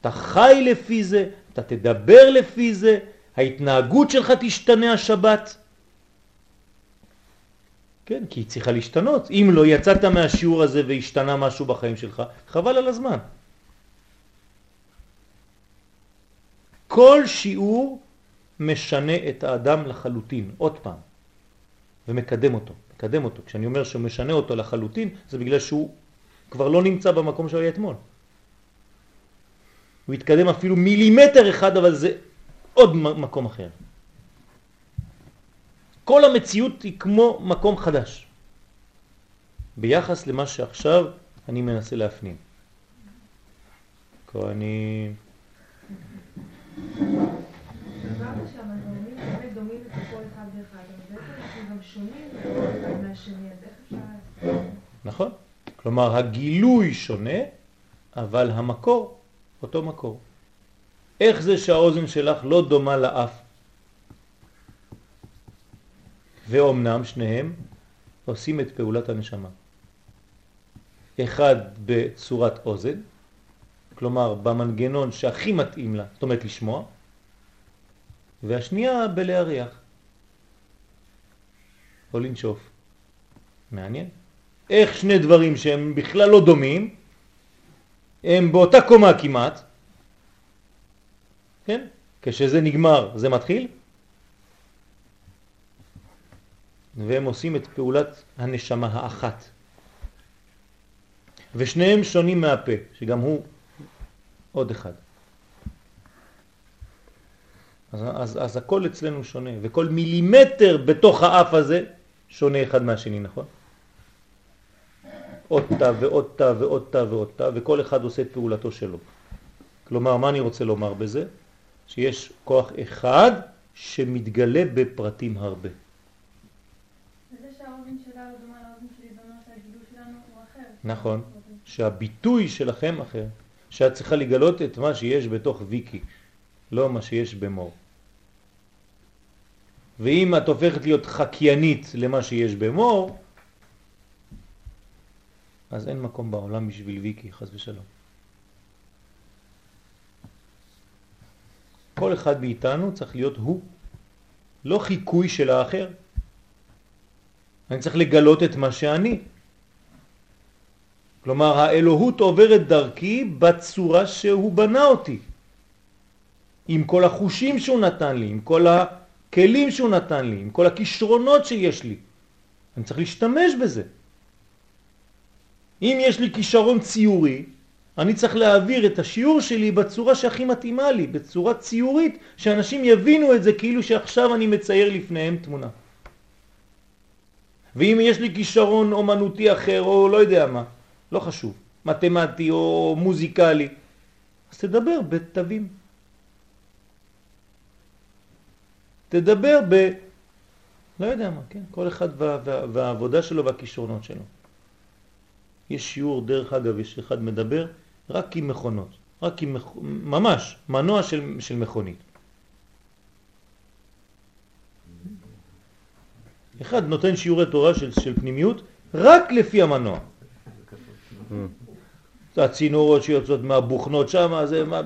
אתה חי לפי זה, אתה תדבר לפי זה, ההתנהגות שלך תשתנה השבת. כן, כי היא צריכה להשתנות. אם לא יצאת מהשיעור הזה והשתנה משהו בחיים שלך, חבל על הזמן. כל שיעור משנה את האדם לחלוטין, עוד פעם, ומקדם אותו, מקדם אותו. כשאני אומר שהוא משנה אותו לחלוטין, זה בגלל שהוא כבר לא נמצא במקום שהוא היה אתמול. הוא התקדם אפילו מילימטר אחד, אבל זה עוד מקום אחר. כל המציאות היא כמו מקום חדש, ביחס למה שעכשיו אני מנסה להפנים. כהנים... נכון. כלומר, הגילוי שונה, אבל המקור אותו מקור. איך זה שהאוזן שלך לא דומה לאף? ואומנם שניהם עושים את פעולת הנשמה. אחד בצורת אוזן, כלומר במנגנון שהכי מתאים לה, זאת אומרת לשמוע, והשנייה בלהריח, או לנשוף. מעניין. איך שני דברים שהם בכלל לא דומים, הם באותה קומה כמעט, כן? כשזה נגמר זה מתחיל, והם עושים את פעולת הנשמה האחת. ושניהם שונים מהפה, שגם הוא עוד אחד. אז, אז, אז הכל אצלנו שונה, וכל מילימטר בתוך האף הזה שונה אחד מהשני, נכון? עוד תא ועוד תא ועוד תא ועוד תא, וכל אחד עושה את פעולתו שלו. כלומר, מה אני רוצה לומר בזה? שיש כוח אחד שמתגלה בפרטים הרבה. נכון, שהביטוי שלכם אחר, שאת צריכה לגלות את מה שיש בתוך ויקי, לא מה שיש במור. ואם את הופכת להיות חקיינית למה שיש במור, אז אין מקום בעולם בשביל ויקי, חס ושלום. כל אחד מאיתנו צריך להיות הוא, לא חיקוי של האחר. אני צריך לגלות את מה שאני. כלומר, האלוהות עוברת דרכי בצורה שהוא בנה אותי. עם כל החושים שהוא נתן לי, עם כל הכלים שהוא נתן לי, עם כל הכישרונות שיש לי. אני צריך להשתמש בזה. אם יש לי כישרון ציורי, אני צריך להעביר את השיעור שלי בצורה שהכי מתאימה לי, בצורה ציורית, שאנשים יבינו את זה כאילו שעכשיו אני מצייר לפניהם תמונה. ואם יש לי כישרון אומנותי אחר, או לא יודע מה, לא חשוב, מתמטי או מוזיקלי, אז תדבר בתווים. תדבר ב... לא יודע מה, כן? כל אחד וה, וה, והעבודה שלו והכישרונות שלו. יש שיעור, דרך אגב, יש אחד מדבר רק עם מכונות, רק עם, ממש, מנוע של, של מכונית. אחד נותן שיעורי תורה של, של פנימיות רק לפי המנוע. הצינורות שיוצאות מהבוכנות שם, זה מה...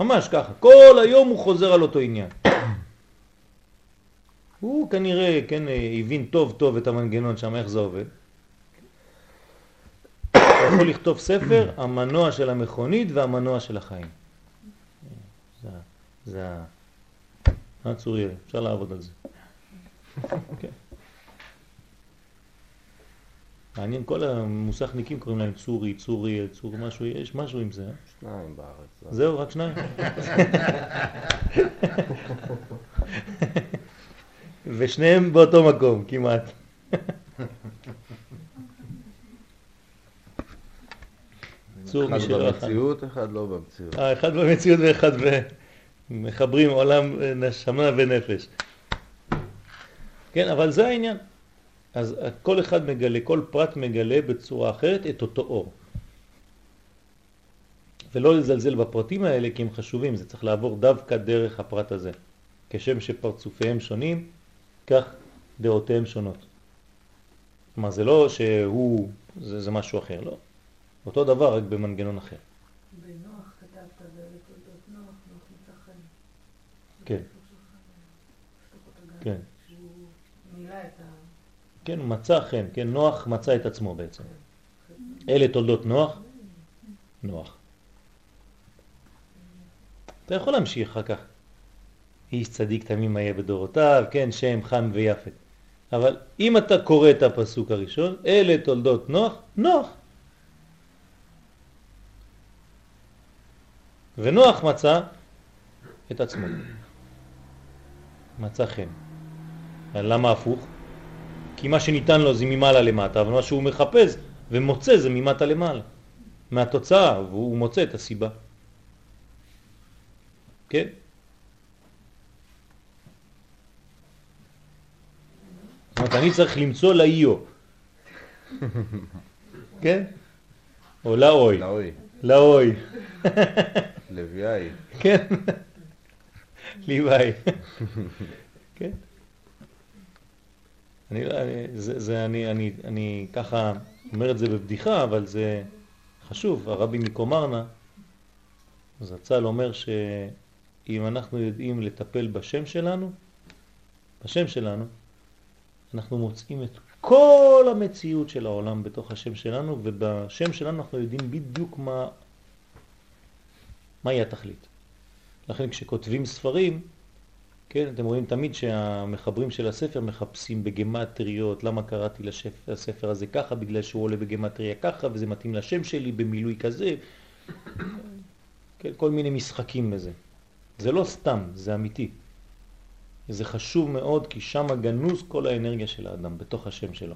ממש ככה, כל היום הוא חוזר על אותו עניין. הוא כנראה, כן, הבין טוב טוב את המנגנון שם, איך זה עובד. הוא יכול לכתוב ספר, המנוע של המכונית והמנוע של החיים. זה, זה אה, צוריאל, אפשר לעבוד על זה. מעניין, כל המוסכניקים קוראים להם צורי, צורי, צור משהו, יש משהו עם זה. אה? שניים בארץ. זהו, רק שניים. ושניהם באותו מקום, כמעט. צור אחד במציאות, אחד לא במציאות. אה, אחד במציאות ואחד מחברים עולם נשמה ונפש. כן, אבל זה העניין. אז כל אחד מגלה, כל פרט מגלה בצורה אחרת את אותו אור. ולא לזלזל בפרטים האלה כי הם חשובים, זה צריך לעבור דווקא דרך הפרט הזה. כשם שפרצופיהם שונים, כך דעותיהם שונות. כלומר, זה לא שהוא, זה, זה משהו אחר, לא. אותו דבר, רק במנגנון אחר. בנוח כתבת בתולדות נוח, נוח חיים. כן. כן. כן, מצא חן, כן, נוח מצא את עצמו בעצם. אלה תולדות נוח, נוח. אתה יכול להמשיך אחר כך. איש צדיק תמים היה בדורותיו, כן, שם חם ויפת. אבל אם אתה קורא את הפסוק הראשון, אלה תולדות נוח, נוח. ונוח מצא את עצמו. מצא חן. למה הפוך? כי מה שניתן לו זה ממעלה למטה, אבל מה שהוא מחפש ומוצא זה ממטה למעלה. מהתוצאה, והוא מוצא את הסיבה. כן? זאת אומרת, אני צריך למצוא לאיו. כן? או לאוי. לאוי. לאוי. לביאי. כן. ליוואי. כן? אני, אני, זה, זה, אני, אני, אני ככה אומר את זה בבדיחה, אבל זה חשוב. הרבי מקומרנה, זצ"ל אומר שאם אנחנו יודעים לטפל בשם שלנו, בשם שלנו, אנחנו מוצאים את כל המציאות של העולם בתוך השם שלנו, ובשם שלנו אנחנו יודעים בדיוק מה, מהי התכלית. לכן כשכותבים ספרים, כן, אתם רואים תמיד שהמחברים של הספר מחפשים בגמטריות, למה קראתי לספר הזה ככה, בגלל שהוא עולה בגמטריה ככה, וזה מתאים לשם שלי במילוי כזה. כן, כל מיני משחקים בזה. זה לא סתם, זה אמיתי. זה חשוב מאוד כי שם גנוז כל האנרגיה של האדם, בתוך השם שלו.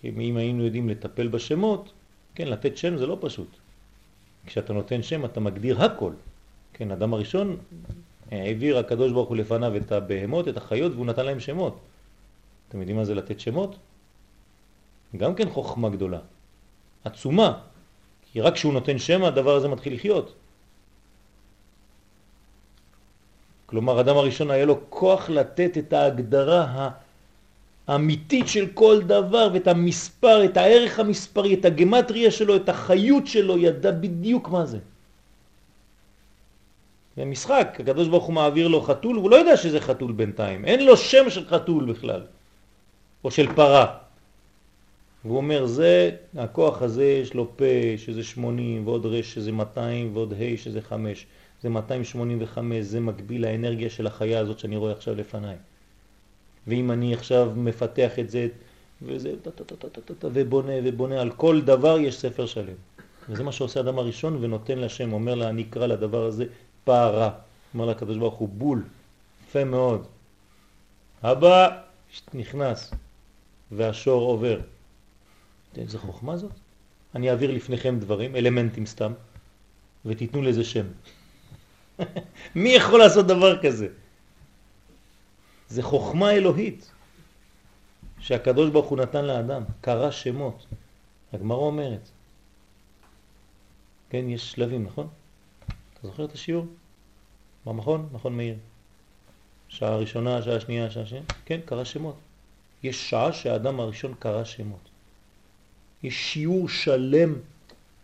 כי אם היינו יודעים לטפל בשמות, כן, לתת שם זה לא פשוט. כשאתה נותן שם אתה מגדיר הכל. כן, אדם הראשון העביר הקדוש ברוך הוא לפניו את הבהמות, את החיות, והוא נתן להם שמות. אתם יודעים מה זה לתת שמות? גם כן חוכמה גדולה, עצומה, כי רק כשהוא נותן שם הדבר הזה מתחיל לחיות. כלומר, אדם הראשון היה לו כוח לתת את ההגדרה האמיתית של כל דבר, ואת המספר, את הערך המספרי, את הגמטריה שלו, את החיות שלו, ידע בדיוק מה זה. זה משחק, הקדוש ברוך הוא מעביר לו חתול, הוא לא יודע שזה חתול בינתיים, אין לו שם של חתול בכלל, או של פרה. והוא אומר, זה, הכוח הזה יש לו פה שזה 80, ועוד רש שזה 200, ועוד ה' שזה 5, זה 285, זה מקביל לאנרגיה של החיה הזאת שאני רואה עכשיו לפניי. ואם אני עכשיו מפתח את זה, וזה, ובונה ובונה על כל דבר יש ספר שלם. וזה מה שעושה אדם הראשון ונותן לשם, אומר לה, אני אקרא לדבר הזה פערה. אומר לה הקדוש ברוך הוא, בול, יפה מאוד. הבא נכנס, והשור עובר. איזה חוכמה זאת? אני אעביר לפניכם דברים, אלמנטים סתם, ותיתנו לזה שם. מי יכול לעשות דבר כזה? זה חוכמה אלוהית שהקדוש ברוך הוא נתן לאדם, קרא שמות. הגמרא אומרת, כן, יש שלבים, נכון? זוכר את השיעור? במכון? מכון מאיר. שעה ראשונה, שעה שנייה, שעה שנייה. כן, קרא שמות. יש שעה שהאדם הראשון קרא שמות. יש שיעור שלם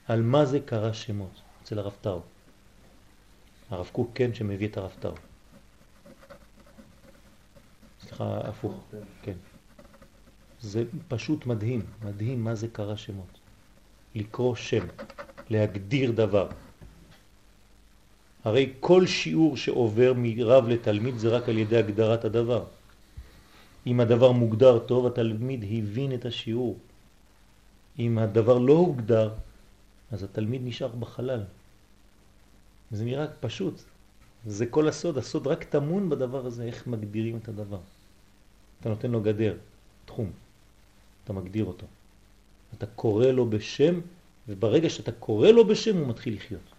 על מה זה קרא שמות אצל הרב טאו. הרב קוק כן שמביא את הרב טאו. סליחה, הפוך, כן. זה פשוט מדהים, מדהים מה זה קרא שמות. לקרוא שם, להגדיר דבר. הרי כל שיעור שעובר מרב לתלמיד זה רק על ידי הגדרת הדבר. אם הדבר מוגדר טוב, התלמיד הבין את השיעור. אם הדבר לא הוגדר, אז התלמיד נשאר בחלל. זה נראה פשוט. זה כל הסוד, הסוד רק תמון בדבר הזה, איך מגדירים את הדבר. אתה נותן לו גדר, תחום, אתה מגדיר אותו. אתה קורא לו בשם, וברגע שאתה קורא לו בשם הוא מתחיל לחיות.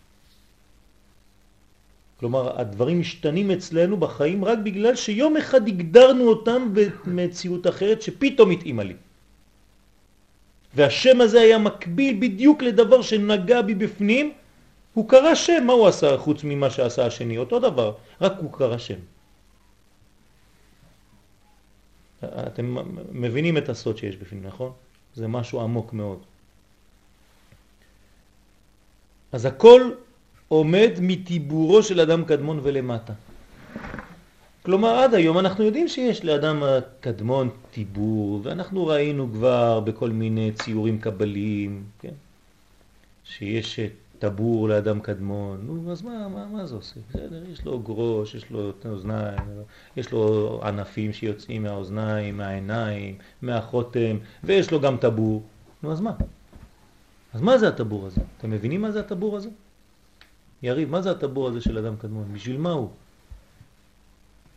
כלומר, הדברים משתנים אצלנו בחיים רק בגלל שיום אחד הגדרנו אותם במציאות אחרת שפתאום התאימה לי. והשם הזה היה מקביל בדיוק לדבר שנגע בי בפנים, הוא קרא שם, מה הוא עשה חוץ ממה שעשה השני? אותו דבר, רק הוא קרא שם. אתם מבינים את הסוד שיש בפנים, נכון? זה משהו עמוק מאוד. אז הכל עומד מטיבורו של אדם קדמון ולמטה. כלומר, עד היום אנחנו יודעים שיש לאדם הקדמון טיבור, ואנחנו ראינו כבר בכל מיני ציורים קבליים, כן? שיש טבור לאדם קדמון, נו, אז מה, מה, מה זה עושה? בסדר, יש לו גרוש, יש לו אוזניים, יש לו ענפים שיוצאים מהאוזניים, מהעיניים, מהחותם, ויש לו גם טבור. נו, אז מה? אז מה זה הטבור הזה? אתם מבינים מה זה הטבור הזה? יריב, מה זה הטבור הזה של אדם קדמון? בשביל מה הוא?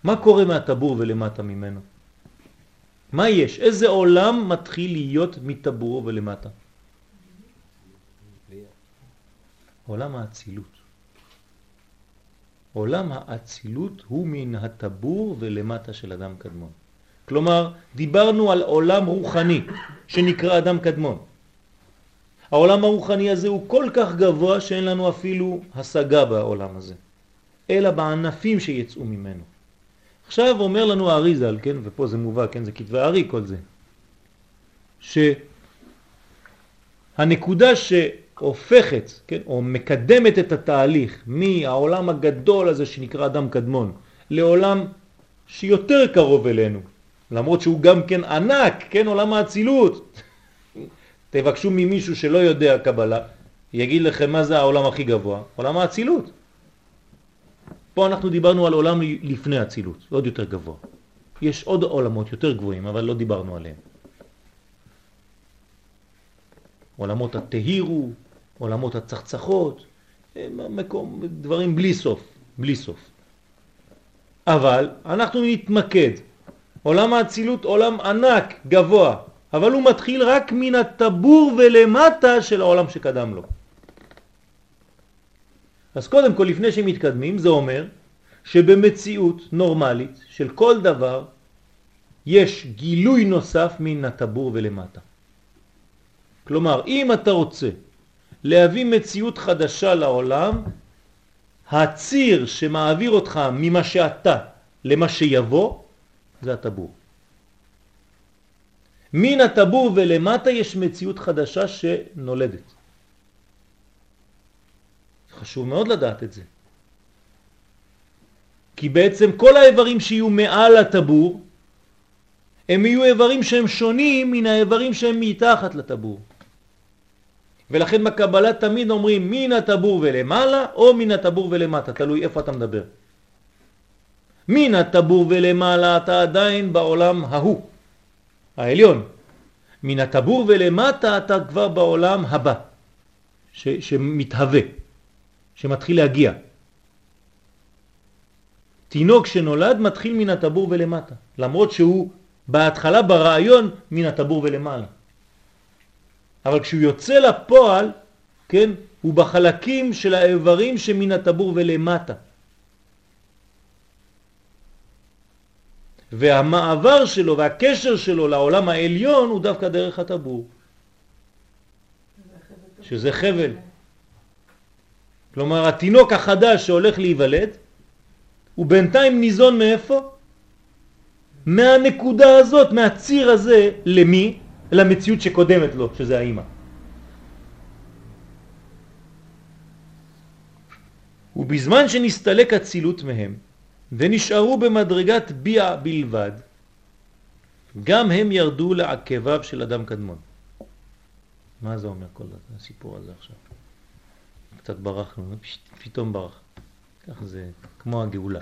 מה קורה מהטבור ולמטה ממנו? מה יש? איזה עולם מתחיל להיות מטבור ולמטה? עולם האצילות. עולם האצילות הוא מן הטבור ולמטה של אדם קדמון. כלומר, דיברנו על עולם רוחני שנקרא אדם קדמון. העולם הרוחני הזה הוא כל כך גבוה שאין לנו אפילו השגה בעולם הזה, אלא בענפים שיצאו ממנו. עכשיו אומר לנו האריזל, כן, ופה זה מובא, כן, זה כתבי הארי כל זה, שהנקודה שהופכת, כן, או מקדמת את התהליך מהעולם הגדול הזה שנקרא אדם קדמון, לעולם שיותר קרוב אלינו, למרות שהוא גם כן ענק, כן, עולם האצילות. תבקשו ממישהו שלא יודע קבלה, יגיד לכם מה זה העולם הכי גבוה, עולם האצילות. פה אנחנו דיברנו על עולם לפני אצילות, עוד יותר גבוה. יש עוד עולמות יותר גבוהים, אבל לא דיברנו עליהם. עולמות התהירו, עולמות הצחצחות, מקום, דברים בלי סוף, בלי סוף. אבל אנחנו נתמקד. עולם האצילות עולם ענק, גבוה, אבל הוא מתחיל רק מן הטבור ולמטה של העולם שקדם לו. אז קודם כל, לפני שמתקדמים, זה אומר שבמציאות נורמלית של כל דבר יש גילוי נוסף מן הטבור ולמטה. כלומר, אם אתה רוצה להביא מציאות חדשה לעולם, הציר שמעביר אותך ממה שאתה למה שיבוא, זה הטבור. מן הטבור ולמטה יש מציאות חדשה שנולדת. חשוב מאוד לדעת את זה. כי בעצם כל האיברים שיהיו מעל הטבור, הם יהיו איברים שהם שונים מן האיברים שהם מתחת לטבור. ולכן בקבלה תמיד אומרים מן הטבור ולמעלה או מן הטבור ולמטה, תלוי איפה אתה מדבר. מן הטבור ולמעלה אתה עדיין בעולם ההוא, העליון. מן הטבור ולמטה אתה כבר בעולם הבא, ש, שמתהווה, שמתחיל להגיע. תינוק שנולד מתחיל מן הטבור ולמטה, למרות שהוא בהתחלה ברעיון מן הטבור ולמעלה. אבל כשהוא יוצא לפועל, כן, הוא בחלקים של האיברים שמן הטבור ולמטה. והמעבר שלו והקשר שלו לעולם העליון הוא דווקא דרך הטבור, שזה חבל. כלומר, התינוק החדש שהולך להיוולד, הוא בינתיים ניזון מאיפה? מהנקודה הזאת, מהציר הזה, למי? למציאות שקודמת לו, שזה האימא. ובזמן שנסתלק הצילות מהם ונשארו במדרגת ביע בלבד, גם הם ירדו לעקביו של אדם קדמון. מה זה אומר כל הסיפור הזה עכשיו? קצת ברחנו, פתאום ברח. כך זה כמו הגאולה,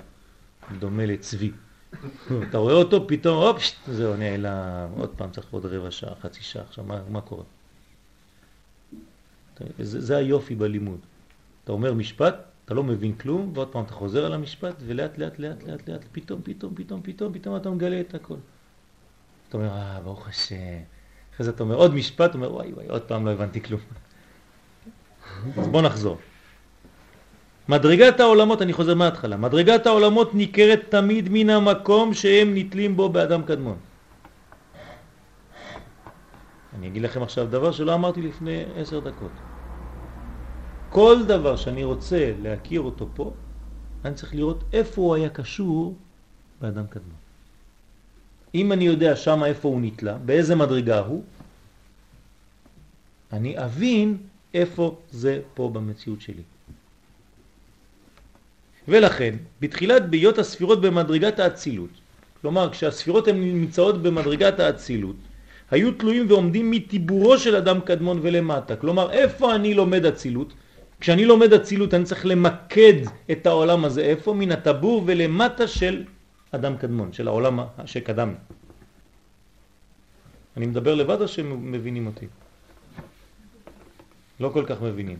דומה לצבי. אתה רואה אותו, פתאום, הופ, זהו, נעלם, עוד פעם צריך עוד רבע שעה, חצי שעה, עכשיו מה, מה קורה? זה, זה היופי בלימוד. אתה אומר משפט, אתה לא מבין כלום, ועוד פעם אתה חוזר על המשפט, ולאט לאט לאט לאט לאט, פתאום, פתאום, פתאום, פתאום, פתאום אתה מגלה את הכל. אתה אומר, אה, ברוך השם. אחרי זה אתה אומר עוד משפט, אומר, וואי וואי, עוד פעם לא הבנתי כלום. אז בוא נחזור. מדרגת העולמות, אני חוזר מההתחלה, מדרגת העולמות ניכרת תמיד מן המקום שהם נתלים בו באדם קדמון. אני אגיד לכם עכשיו דבר שלא אמרתי לפני עשר דקות. כל דבר שאני רוצה להכיר אותו פה, אני צריך לראות איפה הוא היה קשור באדם קדמון. אם אני יודע שם איפה הוא נתלה, באיזה מדרגה הוא, אני אבין איפה זה פה במציאות שלי. ולכן, בתחילת ביות הספירות במדרגת האצילות, כלומר כשהספירות הן נמצאות במדרגת האצילות, היו תלויים ועומדים מטיבורו של אדם קדמון ולמטה. כלומר, איפה אני לומד אצילות? כשאני לומד אצילות אני צריך למקד את העולם הזה, איפה? מן הטבור ולמטה של אדם קדמון, של העולם שקדם. אני מדבר לבד או שמבינים אותי? לא כל כך מבינים.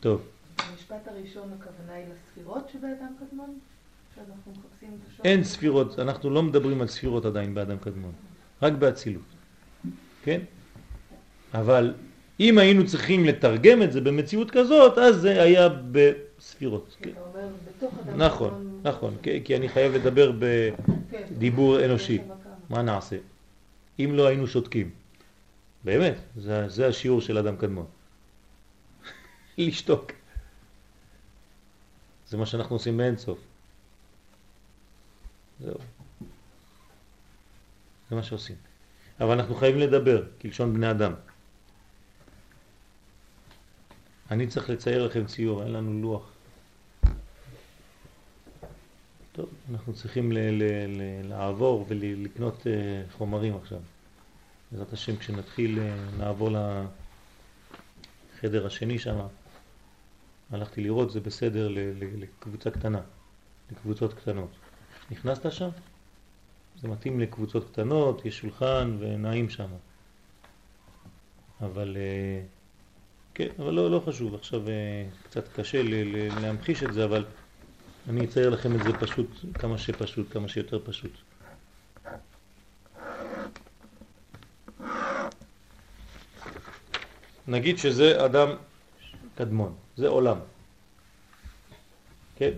טוב. המשפט הראשון הכוונה היא לספירות שבאדם קדמון? אין ספירות, אנחנו לא מדברים על ספירות עדיין באדם קדמון, רק באצילות, כן? אבל אם היינו צריכים לתרגם את זה במציאות כזאת, אז זה היה בספירות. כן. אתה אומר בתוך אדם נכון, קדמון. נכון, כי אני חייב לדבר בדיבור כן, אנושי. מה נעשה? אם לא היינו שותקים. באמת, זה, זה השיעור של אדם קדמון. לשתוק. זה מה שאנחנו עושים באין סוף. זהו. זה מה שעושים. אבל אנחנו חייבים לדבר, כלשון בני אדם. אני צריך לצייר לכם ציור, אין לנו לוח. טוב, אנחנו צריכים ל- ל- ל- לעבור ולקנות uh, חומרים עכשיו. בעזרת השם, כשנתחיל לעבור לחדר השני שם, הלכתי לראות, זה בסדר לקבוצה קטנה, לקבוצות קטנות. נכנסת שם? זה מתאים לקבוצות קטנות, יש שולחן ונעים שם. אבל אה, כן, אבל לא, לא חשוב, עכשיו אה, קצת קשה להמחיש את זה, אבל אני אצייר לכם את זה פשוט, כמה שפשוט, כמה שיותר פשוט. נגיד שזה אדם קדמון. זה עולם. כן?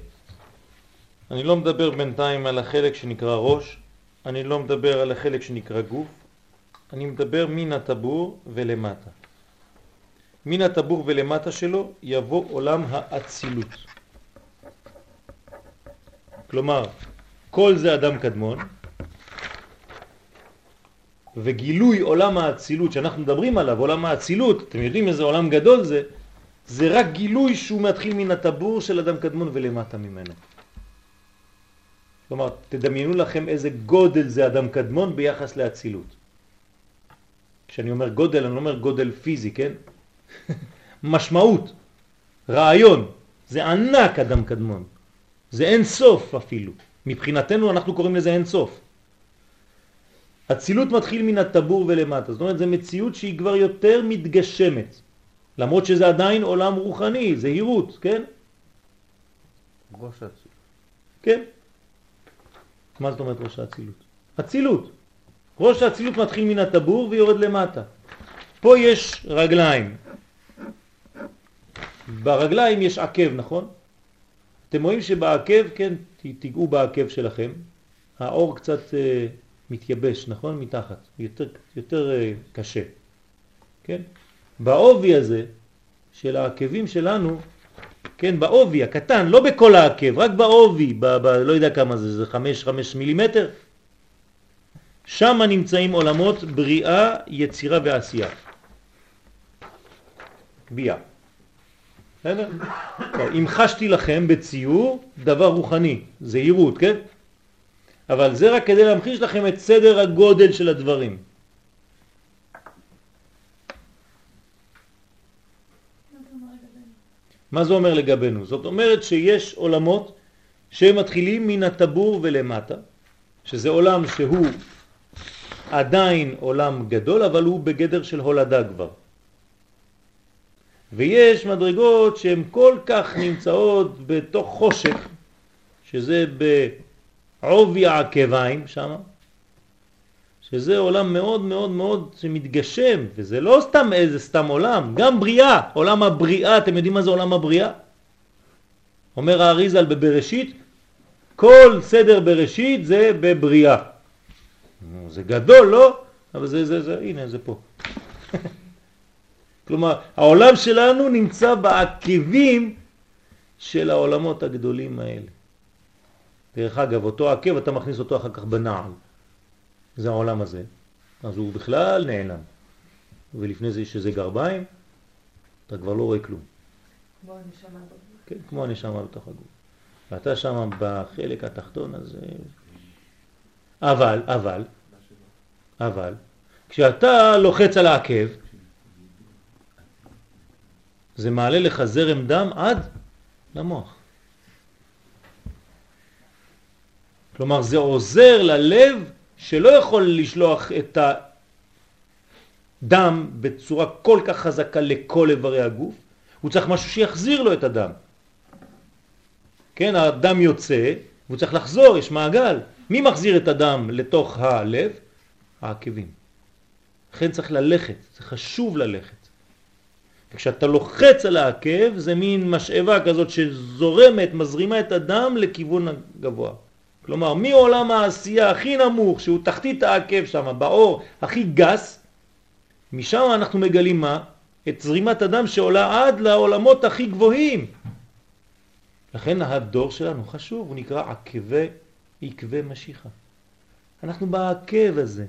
אני לא מדבר בינתיים על החלק שנקרא ראש, אני לא מדבר על החלק שנקרא גוף, אני מדבר מן הטבור ולמטה. מן הטבור ולמטה שלו יבוא עולם האצילות. כלומר, כל זה אדם קדמון, וגילוי עולם האצילות שאנחנו מדברים עליו, עולם האצילות, אתם יודעים איזה עולם גדול זה, זה רק גילוי שהוא מתחיל מן הטבור של אדם קדמון ולמטה ממנו. כלומר, תדמיינו לכם איזה גודל זה אדם קדמון ביחס לאצילות. כשאני אומר גודל, אני לא אומר גודל פיזי, כן? משמעות, רעיון, זה ענק אדם קדמון. זה אין סוף אפילו. מבחינתנו אנחנו קוראים לזה אין סוף. הצילות מתחיל מן הטבור ולמטה, זאת אומרת זו מציאות שהיא כבר יותר מתגשמת, למרות שזה עדיין עולם רוחני, זהירות, כן? ראש האצילות. כן. מה זאת אומרת ראש האצילות? אצילות. ראש האצילות מתחיל מן הטבור ויורד למטה. פה יש רגליים. ברגליים יש עקב, נכון? אתם רואים שבעקב, כן, תיגעו בעקב שלכם, האור קצת אה, מתייבש, נכון? מתחת, יותר, יותר אה, קשה, כן? בעובי הזה של העקבים שלנו, כן, בעובי הקטן, לא בכל העקב, רק בעובי, ב, ב, לא יודע כמה זה, זה 5 מילימטר, שם נמצאים עולמות בריאה, יצירה ועשייה. קביעה. בסדר? המחשתי לכם בציור דבר רוחני, זהירות, כן? אבל זה רק כדי להמחיש לכם את סדר הגודל של הדברים. מה זה אומר לגבינו? זאת אומרת שיש עולמות שמתחילים מן הטבור ולמטה, שזה עולם שהוא עדיין עולם גדול, אבל הוא בגדר של הולדה כבר. ויש מדרגות שהן כל כך נמצאות בתוך חושך, שזה בעובי העקביים שם, שזה עולם מאוד מאוד מאוד שמתגשם, וזה לא סתם איזה סתם עולם, גם בריאה, עולם הבריאה, אתם יודעים מה זה עולם הבריאה? אומר האריזל בבראשית, כל סדר בראשית זה בבריאה. זה גדול, לא? אבל זה, זה, זה, הנה, זה פה. כלומר, העולם שלנו נמצא בעקבים של העולמות הגדולים האלה. דרך אגב, אותו עקב אתה מכניס אותו אחר כך בנעל. זה העולם הזה. אז הוא בכלל נעלם. ולפני זה שזה גרביים, אתה כבר לא רואה כלום. כמו הנשמה כן, כמו הנשמה בתוך הגוף. ואתה שם בחלק התחתון הזה. אבל, אבל, אבל, כשאתה לוחץ על העקב, זה מעלה לך זרם דם עד למוח. כלומר זה עוזר ללב שלא יכול לשלוח את הדם בצורה כל כך חזקה לכל איברי הגוף, הוא צריך משהו שיחזיר לו את הדם. כן, הדם יוצא, והוא צריך לחזור, יש מעגל. מי מחזיר את הדם לתוך הלב? העקבים. לכן צריך ללכת, זה חשוב ללכת. כשאתה לוחץ על העקב זה מין משאבה כזאת שזורמת, מזרימה את הדם לכיוון הגבוה. כלומר, מעולם העשייה הכי נמוך, שהוא תחתית העקב שם, באור הכי גס, משם אנחנו מגלים מה? את זרימת הדם שעולה עד לעולמות הכי גבוהים. לכן הדור שלנו חשוב, הוא נקרא עקבי, עקבי משיחה. אנחנו בעקב הזה,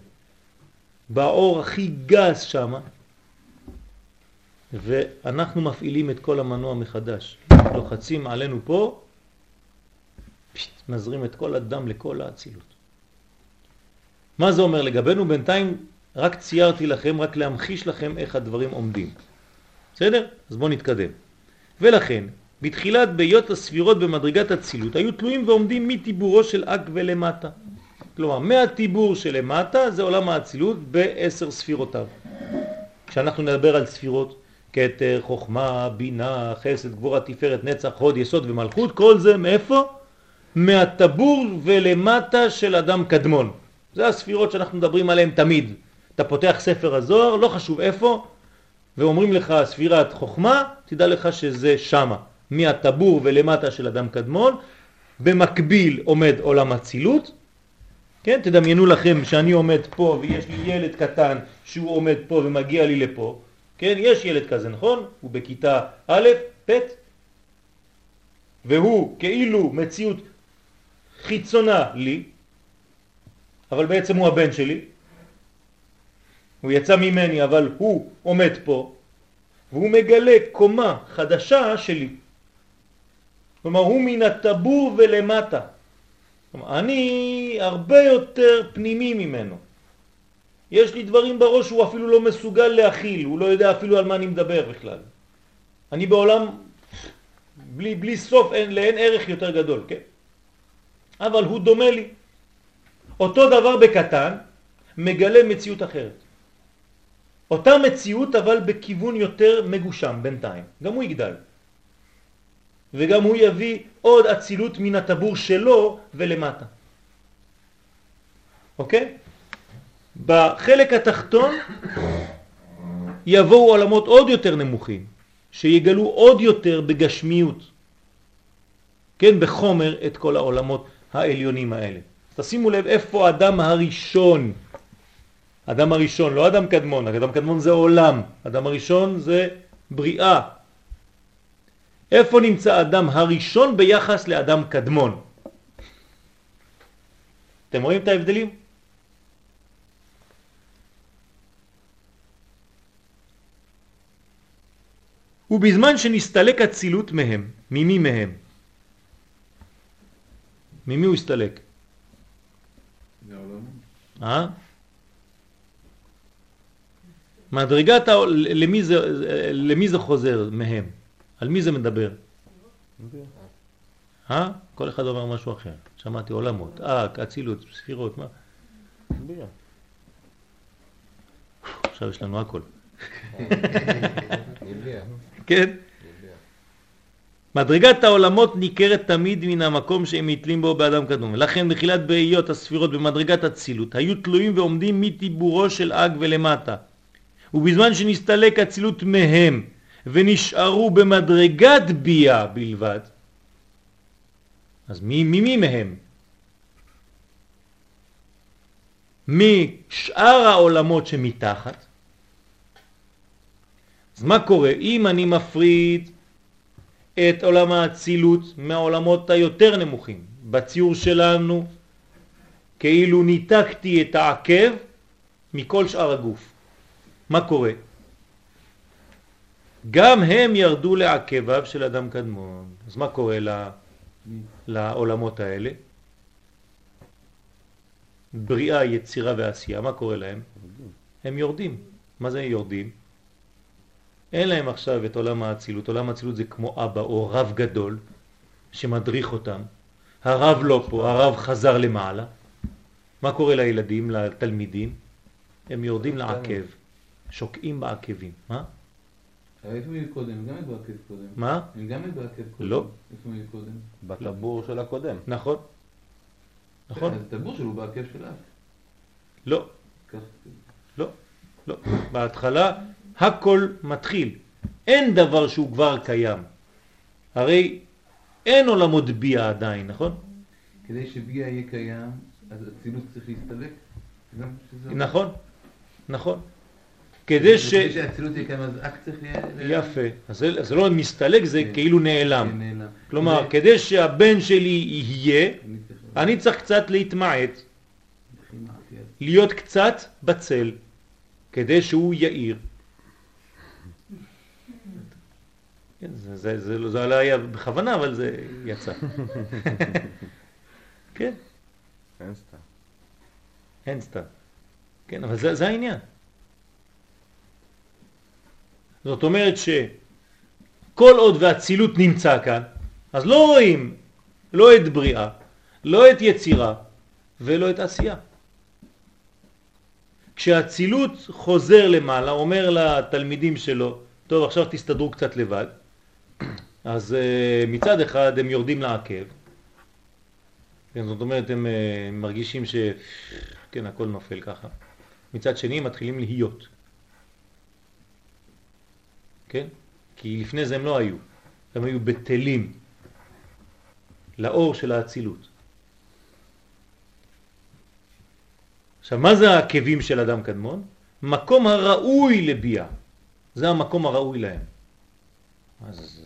באור הכי גס שם, ואנחנו מפעילים את כל המנוע מחדש. לוחצים עלינו פה, פשט, מזרים את כל הדם לכל האצילות. מה זה אומר לגבינו? בינתיים רק ציירתי לכם, רק להמחיש לכם איך הדברים עומדים. בסדר? אז בואו נתקדם. ולכן, בתחילת ביות הספירות במדרגת הצילות היו תלויים ועומדים מטיבורו של אק ולמטה. כלומר, מהטיבור שלמטה זה עולם האצילות בעשר ספירותיו. כשאנחנו נדבר על ספירות, כתר, חוכמה, בינה, חסד, גבורה, תפארת, נצח, הוד, יסוד ומלכות, כל זה מאיפה? מהטבור ולמטה של אדם קדמון. זה הספירות שאנחנו מדברים עליהן תמיד. אתה פותח ספר הזוהר, לא חשוב איפה, ואומרים לך ספירת חוכמה, תדע לך שזה שמה. מהטבור ולמטה של אדם קדמון, במקביל עומד עולם הצילות, כן, תדמיינו לכם שאני עומד פה ויש לי ילד קטן שהוא עומד פה ומגיע לי לפה, כן, יש ילד כזה, נכון? הוא בכיתה א', ב', והוא כאילו מציאות חיצונה לי, אבל בעצם הוא הבן שלי, הוא יצא ממני אבל הוא עומד פה, והוא מגלה קומה חדשה שלי. כלומר הוא מן הטבור ולמטה. כלומר, אני הרבה יותר פנימי ממנו. יש לי דברים בראש שהוא אפילו לא מסוגל להכיל, הוא לא יודע אפילו על מה אני מדבר בכלל. אני בעולם בלי, בלי סוף, אין, לאין ערך יותר גדול, כן? אבל הוא דומה לי. אותו דבר בקטן מגלה מציאות אחרת. אותה מציאות אבל בכיוון יותר מגושם בינתיים, גם הוא יגדל. וגם הוא יביא עוד אצילות מן הטבור שלו ולמטה. אוקיי? בחלק התחתון יבואו עולמות עוד יותר נמוכים, שיגלו עוד יותר בגשמיות, כן, בחומר את כל העולמות העליונים האלה. תשימו לב איפה האדם הראשון, אדם הראשון, לא אדם קדמון, אדם קדמון זה עולם, אדם הראשון זה בריאה. איפה נמצא אדם הראשון ביחס לאדם קדמון? אתם רואים את ההבדלים? ובזמן שנסתלק הצילות מהם, ממי מהם? ממי הוא הסתלק? אה? מדרגת, למי זה, למי זה חוזר מהם? על מי זה מדבר? אה? כל אחד אומר משהו אחר. שמעתי עולמות, אה, אצילות, ספירות, מה? עכשיו יש לנו הכל. כן? מדרגת העולמות ניכרת תמיד מן המקום שהם מתלים בו באדם קדום. לכן בתחילת בהיות הספירות במדרגת הצילות היו תלויים ועומדים מטיבורו של אג ולמטה. ובזמן שנסתלק הצילות מהם ונשארו במדרגת ביה בלבד, אז מי, מי, מי מהם? משאר העולמות שמתחת. אז מה קורה? אם אני מפריד את עולם האצילות מהעולמות היותר נמוכים, בציור שלנו כאילו ניתקתי את העקב מכל שאר הגוף. מה קורה? גם הם ירדו לעקביו של אדם קדמון. אז מה קורה לעולמות האלה? בריאה, יצירה ועשייה, מה קורה להם? הם יורדים. מה זה יורדים? אין להם עכשיו את עולם האצילות. עולם האצילות זה כמו אבא או רב גדול שמדריך אותם. הרב לא פה, הרב חזר למעלה. מה קורה לילדים, לתלמידים? הם יורדים לעקב, שוקעים בעקבים. מה? איפה היו קודם? הם גם היו בעקב קודם. מה? הם גם היו בעקב קודם. לא. איפה היו קודם? בטבור של הקודם. נכון. נכון? אז הטבור שלו בעקב של אף. לא, לא, לא. בהתחלה הכל מתחיל. אין דבר שהוא כבר קיים. הרי אין עולמות ביה עדיין, נכון? כדי שביה יהיה קיים, אז אצילות צריך להסתלק? נכון, נכון. כדי ש... כדי שהאצילות יהיה קיים, אז אק צריך ל... יפה. אז זה, לא מסתלק, זה כן. כאילו נעלם. כן. כלומר, כדי שהבן שלי יהיה, אני צריך- קצת להתמעט, אז להיות קצת בצל, כדי שהוא יאיר. כן, זה, זה, זה, לא- זה לא היה בכוונה, אבל זה יצא. כן, אין סתם. אין סתם. כן, אבל זה, זה העניין. זאת אומרת שכל עוד והצילות נמצא כאן, אז לא רואים לא את בריאה, לא את יצירה ולא את עשייה. כשהצילות חוזר למעלה, אומר לתלמידים שלו, טוב עכשיו תסתדרו קצת לבד, אז uh, מצד אחד הם יורדים לעקב, כן, זאת אומרת הם uh, מרגישים ש... כן, הכל נופל ככה. מצד שני הם מתחילים להיות. כן? כי לפני זה הם לא היו, הם היו בטלים לאור של האצילות. עכשיו, מה זה העקבים של אדם קדמון? מקום הראוי לביאה. זה המקום הראוי להם. אז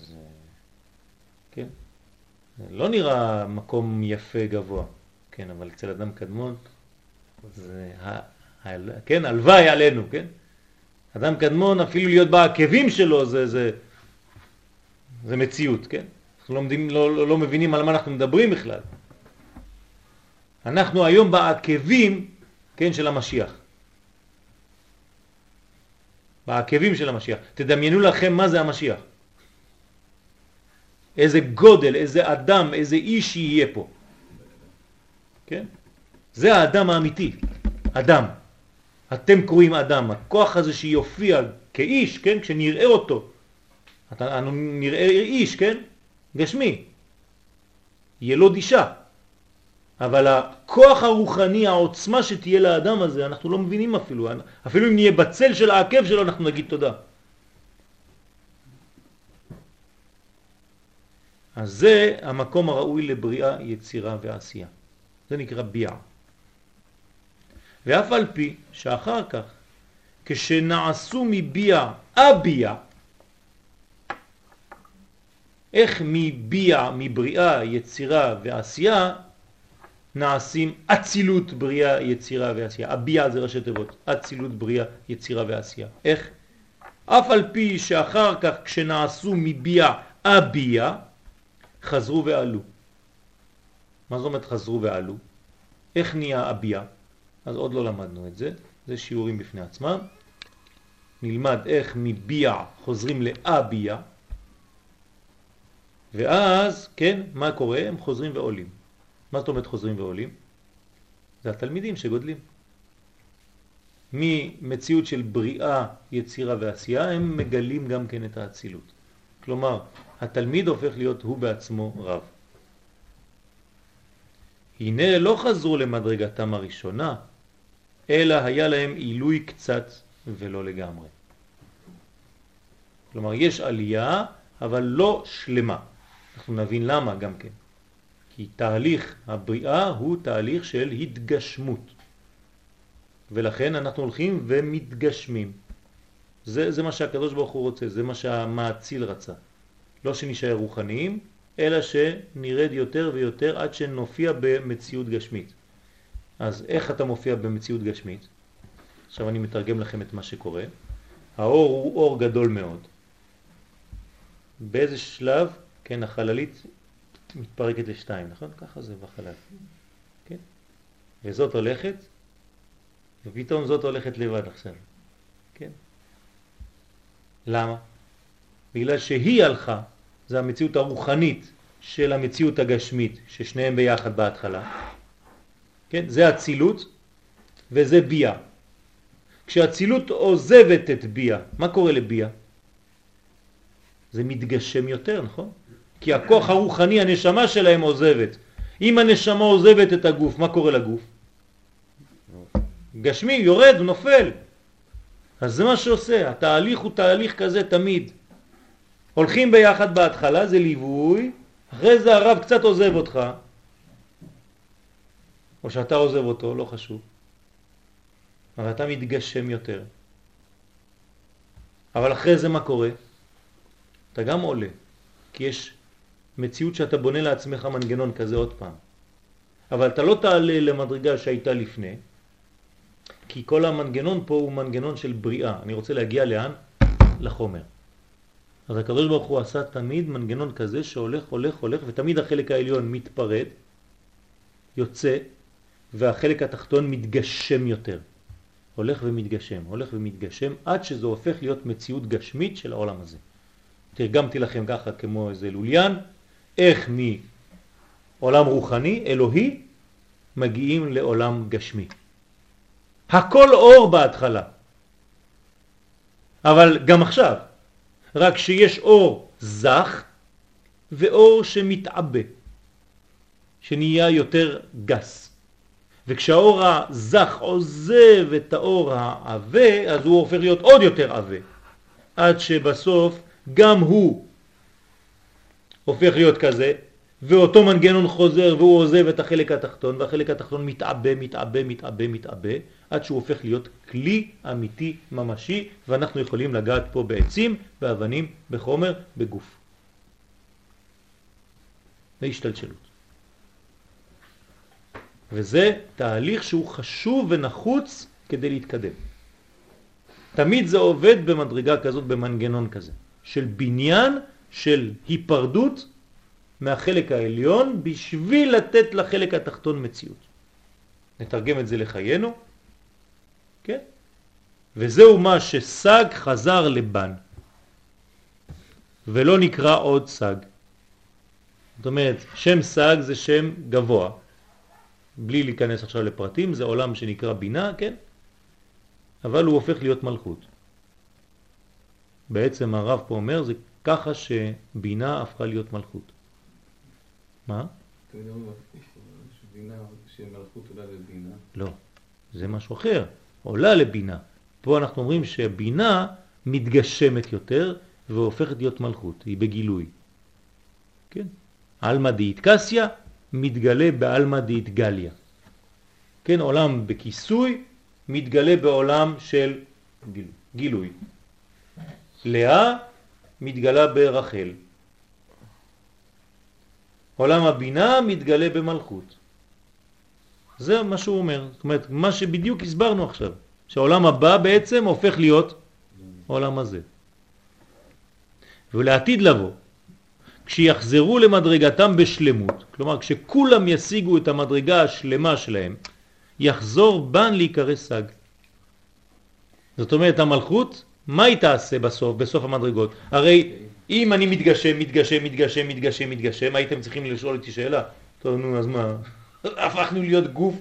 לא נראה מקום יפה גבוה, כן, אבל אצל אדם קדמון זה, ה, ה, כן, הלוואי עלינו, כן? אדם קדמון, אפילו להיות בעקבים שלו, זה, זה, זה מציאות, כן? אנחנו לא, לא, לא, לא מבינים על מה אנחנו מדברים בכלל. אנחנו היום בעקבים, כן, של המשיח. בעקבים של המשיח. תדמיינו לכם מה זה המשיח. איזה גודל, איזה אדם, איזה איש יהיה פה. כן? זה האדם האמיתי, אדם. אתם קוראים אדם, הכוח הזה שיופיע כאיש, כן? כשנראה אותו, אנו נראה איש, כן? גשמי, ילוד אישה. אבל הכוח הרוחני, העוצמה שתהיה לאדם הזה, אנחנו לא מבינים אפילו. אפילו אם נהיה בצל של העקב שלו, אנחנו נגיד תודה. אז זה המקום הראוי לבריאה, יצירה ועשייה. זה נקרא ביעה. ואף על פי שאחר כך, כשנעשו מביע אביע, איך מביע, מבריאה, יצירה ועשייה, נעשים אצילות, בריאה, יצירה ועשייה. הביע זה ראשי תיבות, אצילות, בריאה, יצירה ועשייה. איך? אף על פי שאחר כך כשנעשו מביע אביע, חזרו ועלו. מה זאת אומרת חזרו ועלו? איך נהיה אביע? אז עוד לא למדנו את זה, זה שיעורים בפני עצמם. נלמד איך מביע חוזרים לאביע, ואז, כן, מה קורה? הם חוזרים ועולים. מה זאת אומרת חוזרים ועולים? זה התלמידים שגודלים. ממציאות של בריאה, יצירה ועשייה, הם מגלים גם כן את האצילות. כלומר, התלמיד הופך להיות הוא בעצמו רב. הנה לא חזרו למדרגתם הראשונה, אלא היה להם עילוי קצת ולא לגמרי. כלומר, יש עלייה, אבל לא שלמה. אנחנו נבין למה גם כן. כי תהליך הבריאה הוא תהליך של התגשמות. ולכן אנחנו הולכים ומתגשמים. זה, זה מה שהקדוש ברוך הוא רוצה, זה מה שהמעציל רצה. לא שנשאר רוחניים, אלא שנרד יותר ויותר עד שנופיע במציאות גשמית. אז איך אתה מופיע במציאות גשמית? עכשיו אני מתרגם לכם את מה שקורה. האור הוא אור גדול מאוד. באיזה שלב, כן, החללית מתפרקת לשתיים, נכון? ככה זה בחלל. כן? וזאת הולכת, ופתאום זאת הולכת לבד עכשיו. כן? למה? בגלל שהיא הלכה, זה המציאות הרוחנית של המציאות הגשמית, ששניהם ביחד בהתחלה. כן? זה הצילות וזה ביה. כשהצילות עוזבת את ביה, מה קורה לביה? זה מתגשם יותר, נכון? כי הכוח הרוחני, הנשמה שלהם עוזבת. אם הנשמה עוזבת את הגוף, מה קורה לגוף? גשמי, יורד, נופל. אז זה מה שעושה, התהליך הוא תהליך כזה תמיד. הולכים ביחד בהתחלה, זה ליווי, אחרי זה הרב קצת עוזב אותך, או שאתה עוזב אותו, לא חשוב, אבל אתה מתגשם יותר. אבל אחרי זה מה קורה? אתה גם עולה, כי יש מציאות שאתה בונה לעצמך מנגנון כזה עוד פעם. אבל אתה לא תעלה למדרגה שהייתה לפני, כי כל המנגנון פה הוא מנגנון של בריאה. אני רוצה להגיע לאן? לחומר. אז הקדוש ברוך הוא עשה תמיד מנגנון כזה שהולך, הולך, הולך, ותמיד החלק העליון מתפרד, יוצא, והחלק התחתון מתגשם יותר. הולך ומתגשם, הולך ומתגשם, עד שזה הופך להיות מציאות גשמית של העולם הזה. תרגמתי לכם ככה כמו איזה לוליין, איך מעולם רוחני, אלוהי, מגיעים לעולם גשמי. הכל אור בהתחלה, אבל גם עכשיו, רק שיש אור זך ואור שמתעבה, שנהיה יותר גס. וכשהאור הזך עוזב את האור העבה, אז הוא הופך להיות עוד יותר עבה, עד שבסוף גם הוא הופך להיות כזה, ואותו מנגנון חוזר והוא עוזב את החלק התחתון, והחלק התחתון מתעבה, מתעבה, מתעבה, מתעבה, עד שהוא הופך להיות כלי אמיתי, ממשי, ואנחנו יכולים לגעת פה בעצים, באבנים, בחומר, בגוף. והשתלשלות. וזה תהליך שהוא חשוב ונחוץ כדי להתקדם. תמיד זה עובד במדרגה כזאת, במנגנון כזה, של בניין של היפרדות מהחלק העליון בשביל לתת לחלק התחתון מציאות. נתרגם את זה לחיינו, כן? וזהו מה שסג חזר לבן, ולא נקרא עוד סג. זאת אומרת, שם סג זה שם גבוה, בלי להיכנס עכשיו לפרטים, זה עולם שנקרא בינה, כן? אבל הוא הופך להיות מלכות. בעצם הרב פה אומר, זה ככה שבינה הפכה להיות מלכות. מה? לא, זה משהו אחר, עולה לבינה. פה אנחנו אומרים שבינה מתגשמת יותר והופכת להיות מלכות, היא בגילוי. כן? אלמא דאיטקסיה מתגלה באלמא דאיטגליה. כן, עולם בכיסוי מתגלה בעולם של גילוי. גילוי. לאה מתגלה ברחל. עולם הבינה מתגלה במלכות. זה מה שהוא אומר. זאת אומרת, מה שבדיוק הסברנו עכשיו, שהעולם הבא בעצם הופך להיות העולם הזה. ולעתיד לבוא, כשיחזרו למדרגתם בשלמות, כלומר כשכולם ישיגו את המדרגה השלמה שלהם, יחזור בן להיקרא סג. זאת אומרת המלכות, מה היא תעשה בסוף, בסוף המדרגות? הרי אם אני מתגשם, מתגשם, מתגשם, מתגשם, מתגשם, הייתם צריכים לשאול אותי שאלה. טוב, נו, אז מה? הפכנו להיות גוף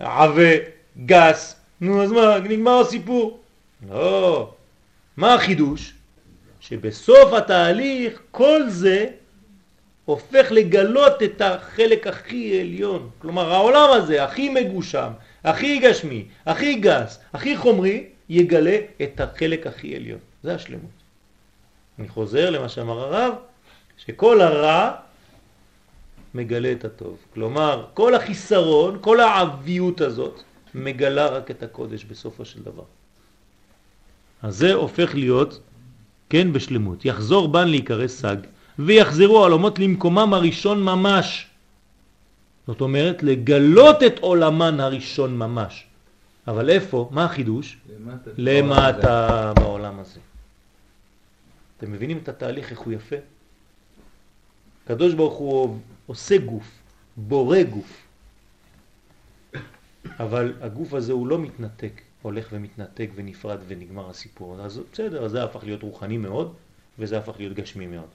עווה, גס, נו, אז מה? נגמר הסיפור. לא. מה החידוש? שבסוף התהליך כל זה הופך לגלות את החלק הכי עליון. כלומר, העולם הזה, הכי מגושם, הכי גשמי, הכי גס, הכי חומרי, יגלה את החלק הכי עליון. זה השלמות. אני חוזר למה שאמר הרב, שכל הרע מגלה את הטוב. כלומר, כל החיסרון, כל העביות הזאת, מגלה רק את הקודש בסופו של דבר. אז זה הופך להיות, כן, בשלמות. יחזור בן להיקרא סג, ויחזרו העולמות למקומם הראשון ממש. זאת אומרת, לגלות את עולמן הראשון ממש. אבל איפה? מה החידוש? למטה, למטה בעולם הזה. אתם מבינים את התהליך, איך הוא יפה? הקדוש ברוך הוא עושה גוף, בורא גוף. אבל הגוף הזה הוא לא מתנתק, הולך ומתנתק ונפרד ונגמר הסיפור. אז בסדר, זה הפך להיות רוחני מאוד, וזה הפך להיות גשמי מאוד.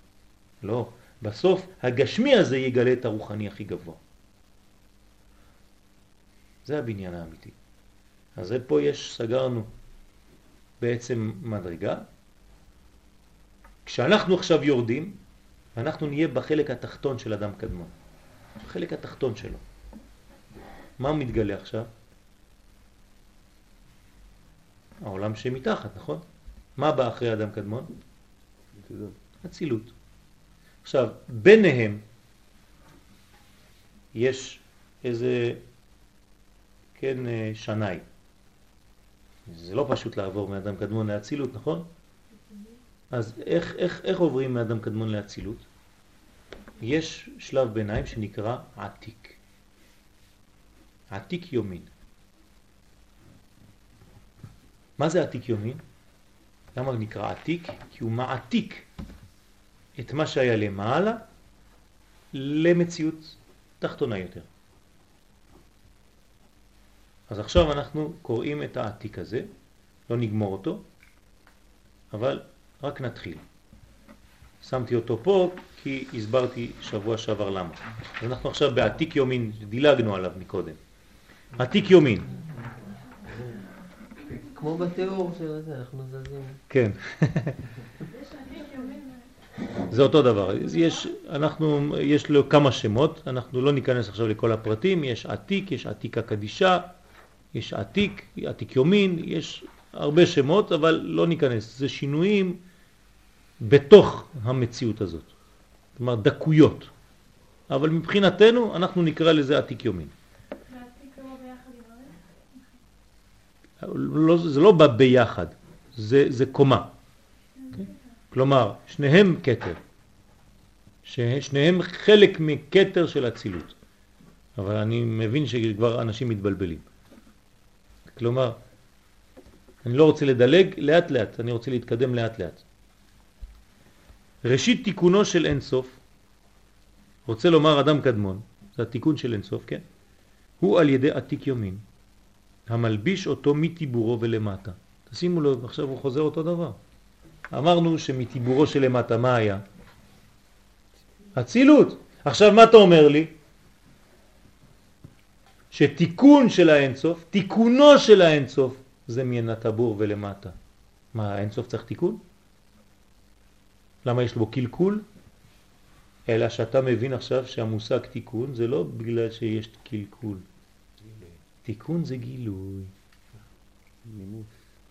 לא, בסוף הגשמי הזה יגלה את הרוחני הכי גבוה. זה הבניין האמיתי. אז פה יש, סגרנו בעצם מדרגה. כשאנחנו עכשיו יורדים, אנחנו נהיה בחלק התחתון של אדם קדמון. בחלק התחתון שלו. מה מתגלה עכשיו? העולם שמתחת, נכון? מה בא אחרי אדם קדמון? אצילות. עכשיו, ביניהם יש איזה, כן, אה, שנאי. זה לא פשוט לעבור מאדם קדמון לאצילות, נכון? אז איך, איך, איך עוברים מאדם קדמון לאצילות? יש שלב ביניים שנקרא עתיק. עתיק יומין. מה זה עתיק יומין? למה הוא נקרא עתיק? כי הוא מעתיק את מה שהיה למעלה למציאות תחתונה יותר. אז עכשיו אנחנו קוראים את העתיק הזה, לא נגמור אותו, אבל רק נתחיל. שמתי אותו פה כי הסברתי שבוע שעבר למה. אז אנחנו עכשיו בעתיק יומין, דילגנו עליו מקודם. עתיק יומין. כמו בתיאור של זה, אנחנו זזים. כן. זה אותו דבר. יש, אנחנו, יש לו כמה שמות, אנחנו לא ניכנס עכשיו לכל הפרטים, יש עתיק, יש עתיקה קדישה, יש עתיק, עתיק יומין, יש הרבה שמות, אבל לא ניכנס. זה שינויים בתוך המציאות הזאת. כלומר דקויות. אבל מבחינתנו אנחנו נקרא לזה עתיק יומין. לא, זה לא בא ביחד, זה, זה קומה. Okay? כלומר, שניהם קטר. שניהם חלק מקטר של הצילות. אבל אני מבין שכבר אנשים מתבלבלים. כלומר, אני לא רוצה לדלג לאט לאט, אני רוצה להתקדם לאט לאט. ראשית תיקונו של אינסוף, רוצה לומר אדם קדמון, זה התיקון של אינסוף, כן? הוא על ידי עתיק יומין, המלביש אותו מטיבורו ולמטה. תשימו לו, עכשיו הוא חוזר אותו דבר. אמרנו שמטיבורו של למטה מה היה? אצילות. עכשיו מה אתה אומר לי? שתיקון של האינסוף, תיקונו של האינסוף, זה מן הטבור ולמטה. מה, האינסוף צריך תיקון? למה יש בו קלקול? אלא שאתה מבין עכשיו שהמושג תיקון זה לא בגלל שיש קלקול. תיקון זה גילוי.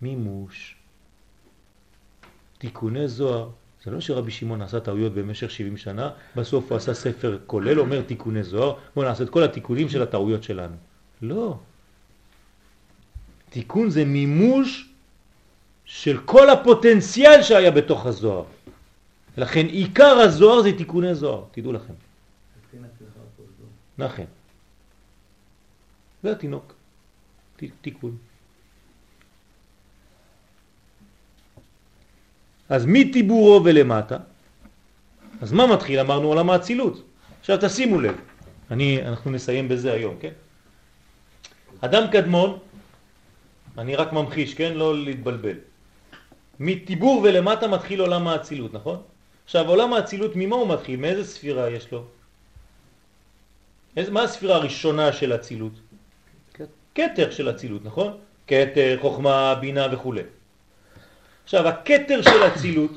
מימוש. תיקוני זוהר, זה לא שרבי שמעון עשה טעויות במשך 70 שנה, בסוף הוא עשה ספר כולל, אומר תיקוני זוהר, בוא נעשה את כל התיקונים של הטעויות שלנו. לא. תיקון זה מימוש של כל הפוטנציאל שהיה בתוך הזוהר. לכן עיקר הזוהר זה תיקוני זוהר, תדעו לכם. נכון. זה התינוק. תיקון. אז מטיבורו ולמטה, אז מה מתחיל? אמרנו עולם האצילות. עכשיו תשימו לב, אני, אנחנו נסיים בזה היום, כן? אדם קדמון, אני רק ממחיש, כן? לא להתבלבל. מטיבור ולמטה מתחיל עולם האצילות, נכון? עכשיו עולם האצילות ממה הוא מתחיל? מאיזה ספירה יש לו? איזה, מה הספירה הראשונה של אצילות? קטר של אצילות, נכון? קטר, חוכמה, בינה וכו'. עכשיו, הקטר של אצילות,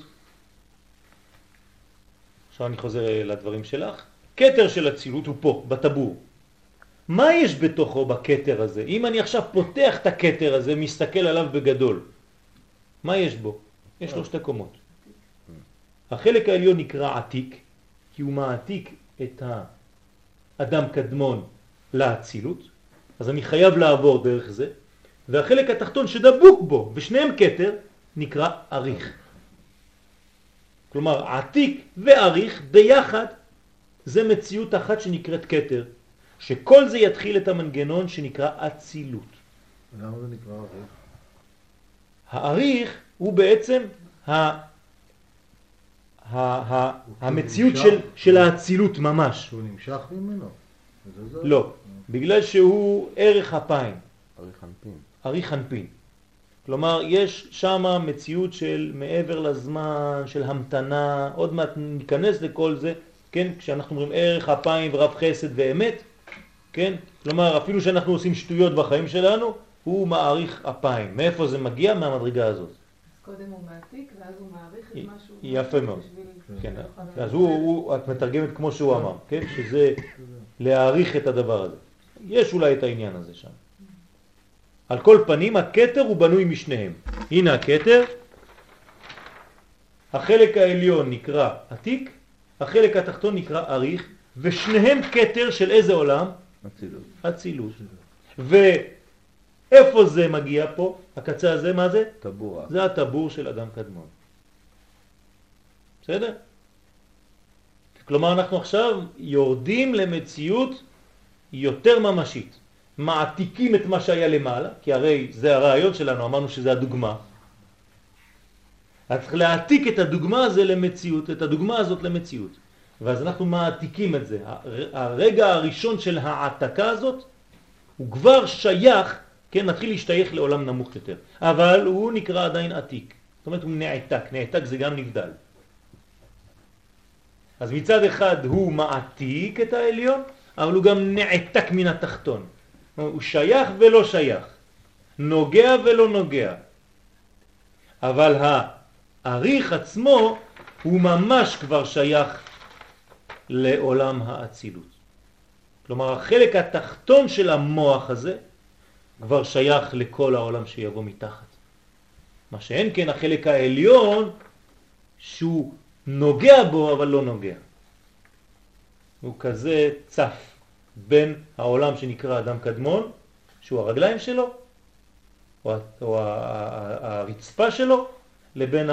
עכשיו אני חוזר לדברים שלך, קטר של אצילות הוא פה, בטבור. מה יש בתוכו בקטר הזה? אם אני עכשיו פותח את הקטר הזה, מסתכל עליו בגדול, מה יש בו? יש לו שתי קומות. החלק העליון נקרא עתיק, כי הוא מעתיק את האדם קדמון לאצילות, אז אני חייב לעבור דרך זה, והחלק התחתון שדבוק בו, ושניהם קטר, נקרא אריך. כלומר, עתיק ואריך ביחד זה מציאות אחת שנקראת קטר, שכל זה יתחיל את המנגנון שנקרא אצילות. למה זה נקרא אריך? האריך הוא בעצם ה... המציאות של, של האצילות ממש. שהוא נמשך ממנו? לא, בגלל שהוא ערך אפיים. אריך אנפין. אריך אנפין. כלומר, יש שם מציאות של מעבר לזמן, של המתנה, עוד מעט ניכנס לכל זה, כן? כשאנחנו אומרים ערך אפיים ורב חסד ואמת, כן? כלומר, אפילו שאנחנו עושים שטויות בחיים שלנו, הוא מעריך אפיים. מאיפה זה מגיע? מהמדרגה הזאת. קודם הוא מעתיק, ואז הוא מעריך את מה שהוא... יפה מאוד. כן, אז הוא, את מתרגמת כמו שהוא אמר, כן? שזה להעריך את הדבר הזה. יש אולי את העניין הזה שם. על כל פנים, הקטר הוא בנוי משניהם. הנה הקטר, החלק העליון נקרא עתיק, החלק התחתון נקרא אריך, ושניהם קטר של איזה עולם? אצילות. אצילות. ואיפה זה מגיע פה? הקצה הזה, מה זה? טבור. זה הטבור של אדם קדמון. בסדר? כלומר אנחנו עכשיו יורדים למציאות יותר ממשית. מעתיקים את מה שהיה למעלה, כי הרי זה הרעיון שלנו, אמרנו שזה הדוגמה. אז צריך להעתיק את הדוגמה הזה למציאות, את הדוגמה הזאת למציאות. ואז אנחנו מעתיקים את זה. הרגע הראשון של העתקה הזאת הוא כבר שייך, כן, נתחיל להשתייך לעולם נמוך יותר. אבל הוא נקרא עדיין עתיק. זאת אומרת הוא נעתק, נעתק זה גם נבדל. אז מצד אחד הוא מעתיק את העליון, אבל הוא גם נעתק מן התחתון. הוא שייך ולא שייך, נוגע ולא נוגע. אבל העריך עצמו הוא ממש כבר שייך לעולם האצילות. כלומר, החלק התחתון של המוח הזה כבר שייך לכל העולם שיבוא מתחת. מה שאין כן החלק העליון שהוא נוגע בו אבל לא נוגע. הוא כזה צף. בין העולם שנקרא אדם קדמון, שהוא הרגליים שלו, או, או הרצפה שלו, לבין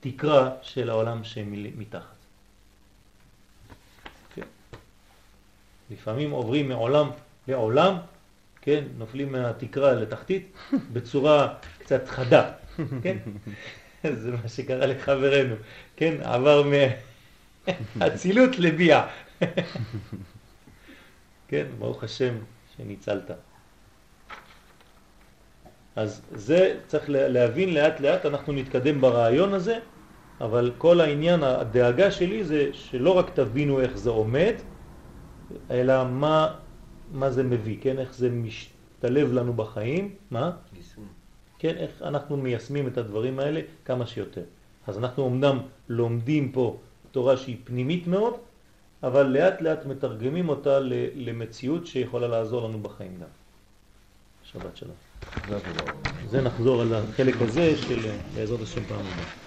התקרה של העולם שמתחת. כן. לפעמים עוברים מעולם לעולם, כן, נופלים מהתקרה לתחתית בצורה קצת חדה, כן? זה מה שקרה לחברנו, כן, עבר מאצילות לביאה. כן, ברוך השם שניצלת. אז זה צריך להבין לאט לאט, אנחנו נתקדם ברעיון הזה, אבל כל העניין, הדאגה שלי זה שלא רק תבינו איך זה עומד, אלא מה מה זה מביא, כן? איך זה משתלב לנו בחיים, מה? כן, איך אנחנו מיישמים את הדברים האלה כמה שיותר. אז אנחנו אמנם לומדים פה תורה שהיא פנימית מאוד, אבל לאט לאט מתרגמים אותה למציאות שיכולה לעזור לנו בחיים גם. שבת שלום. זה נחזור על החלק הזה של בעזרת השם פעם הבאה.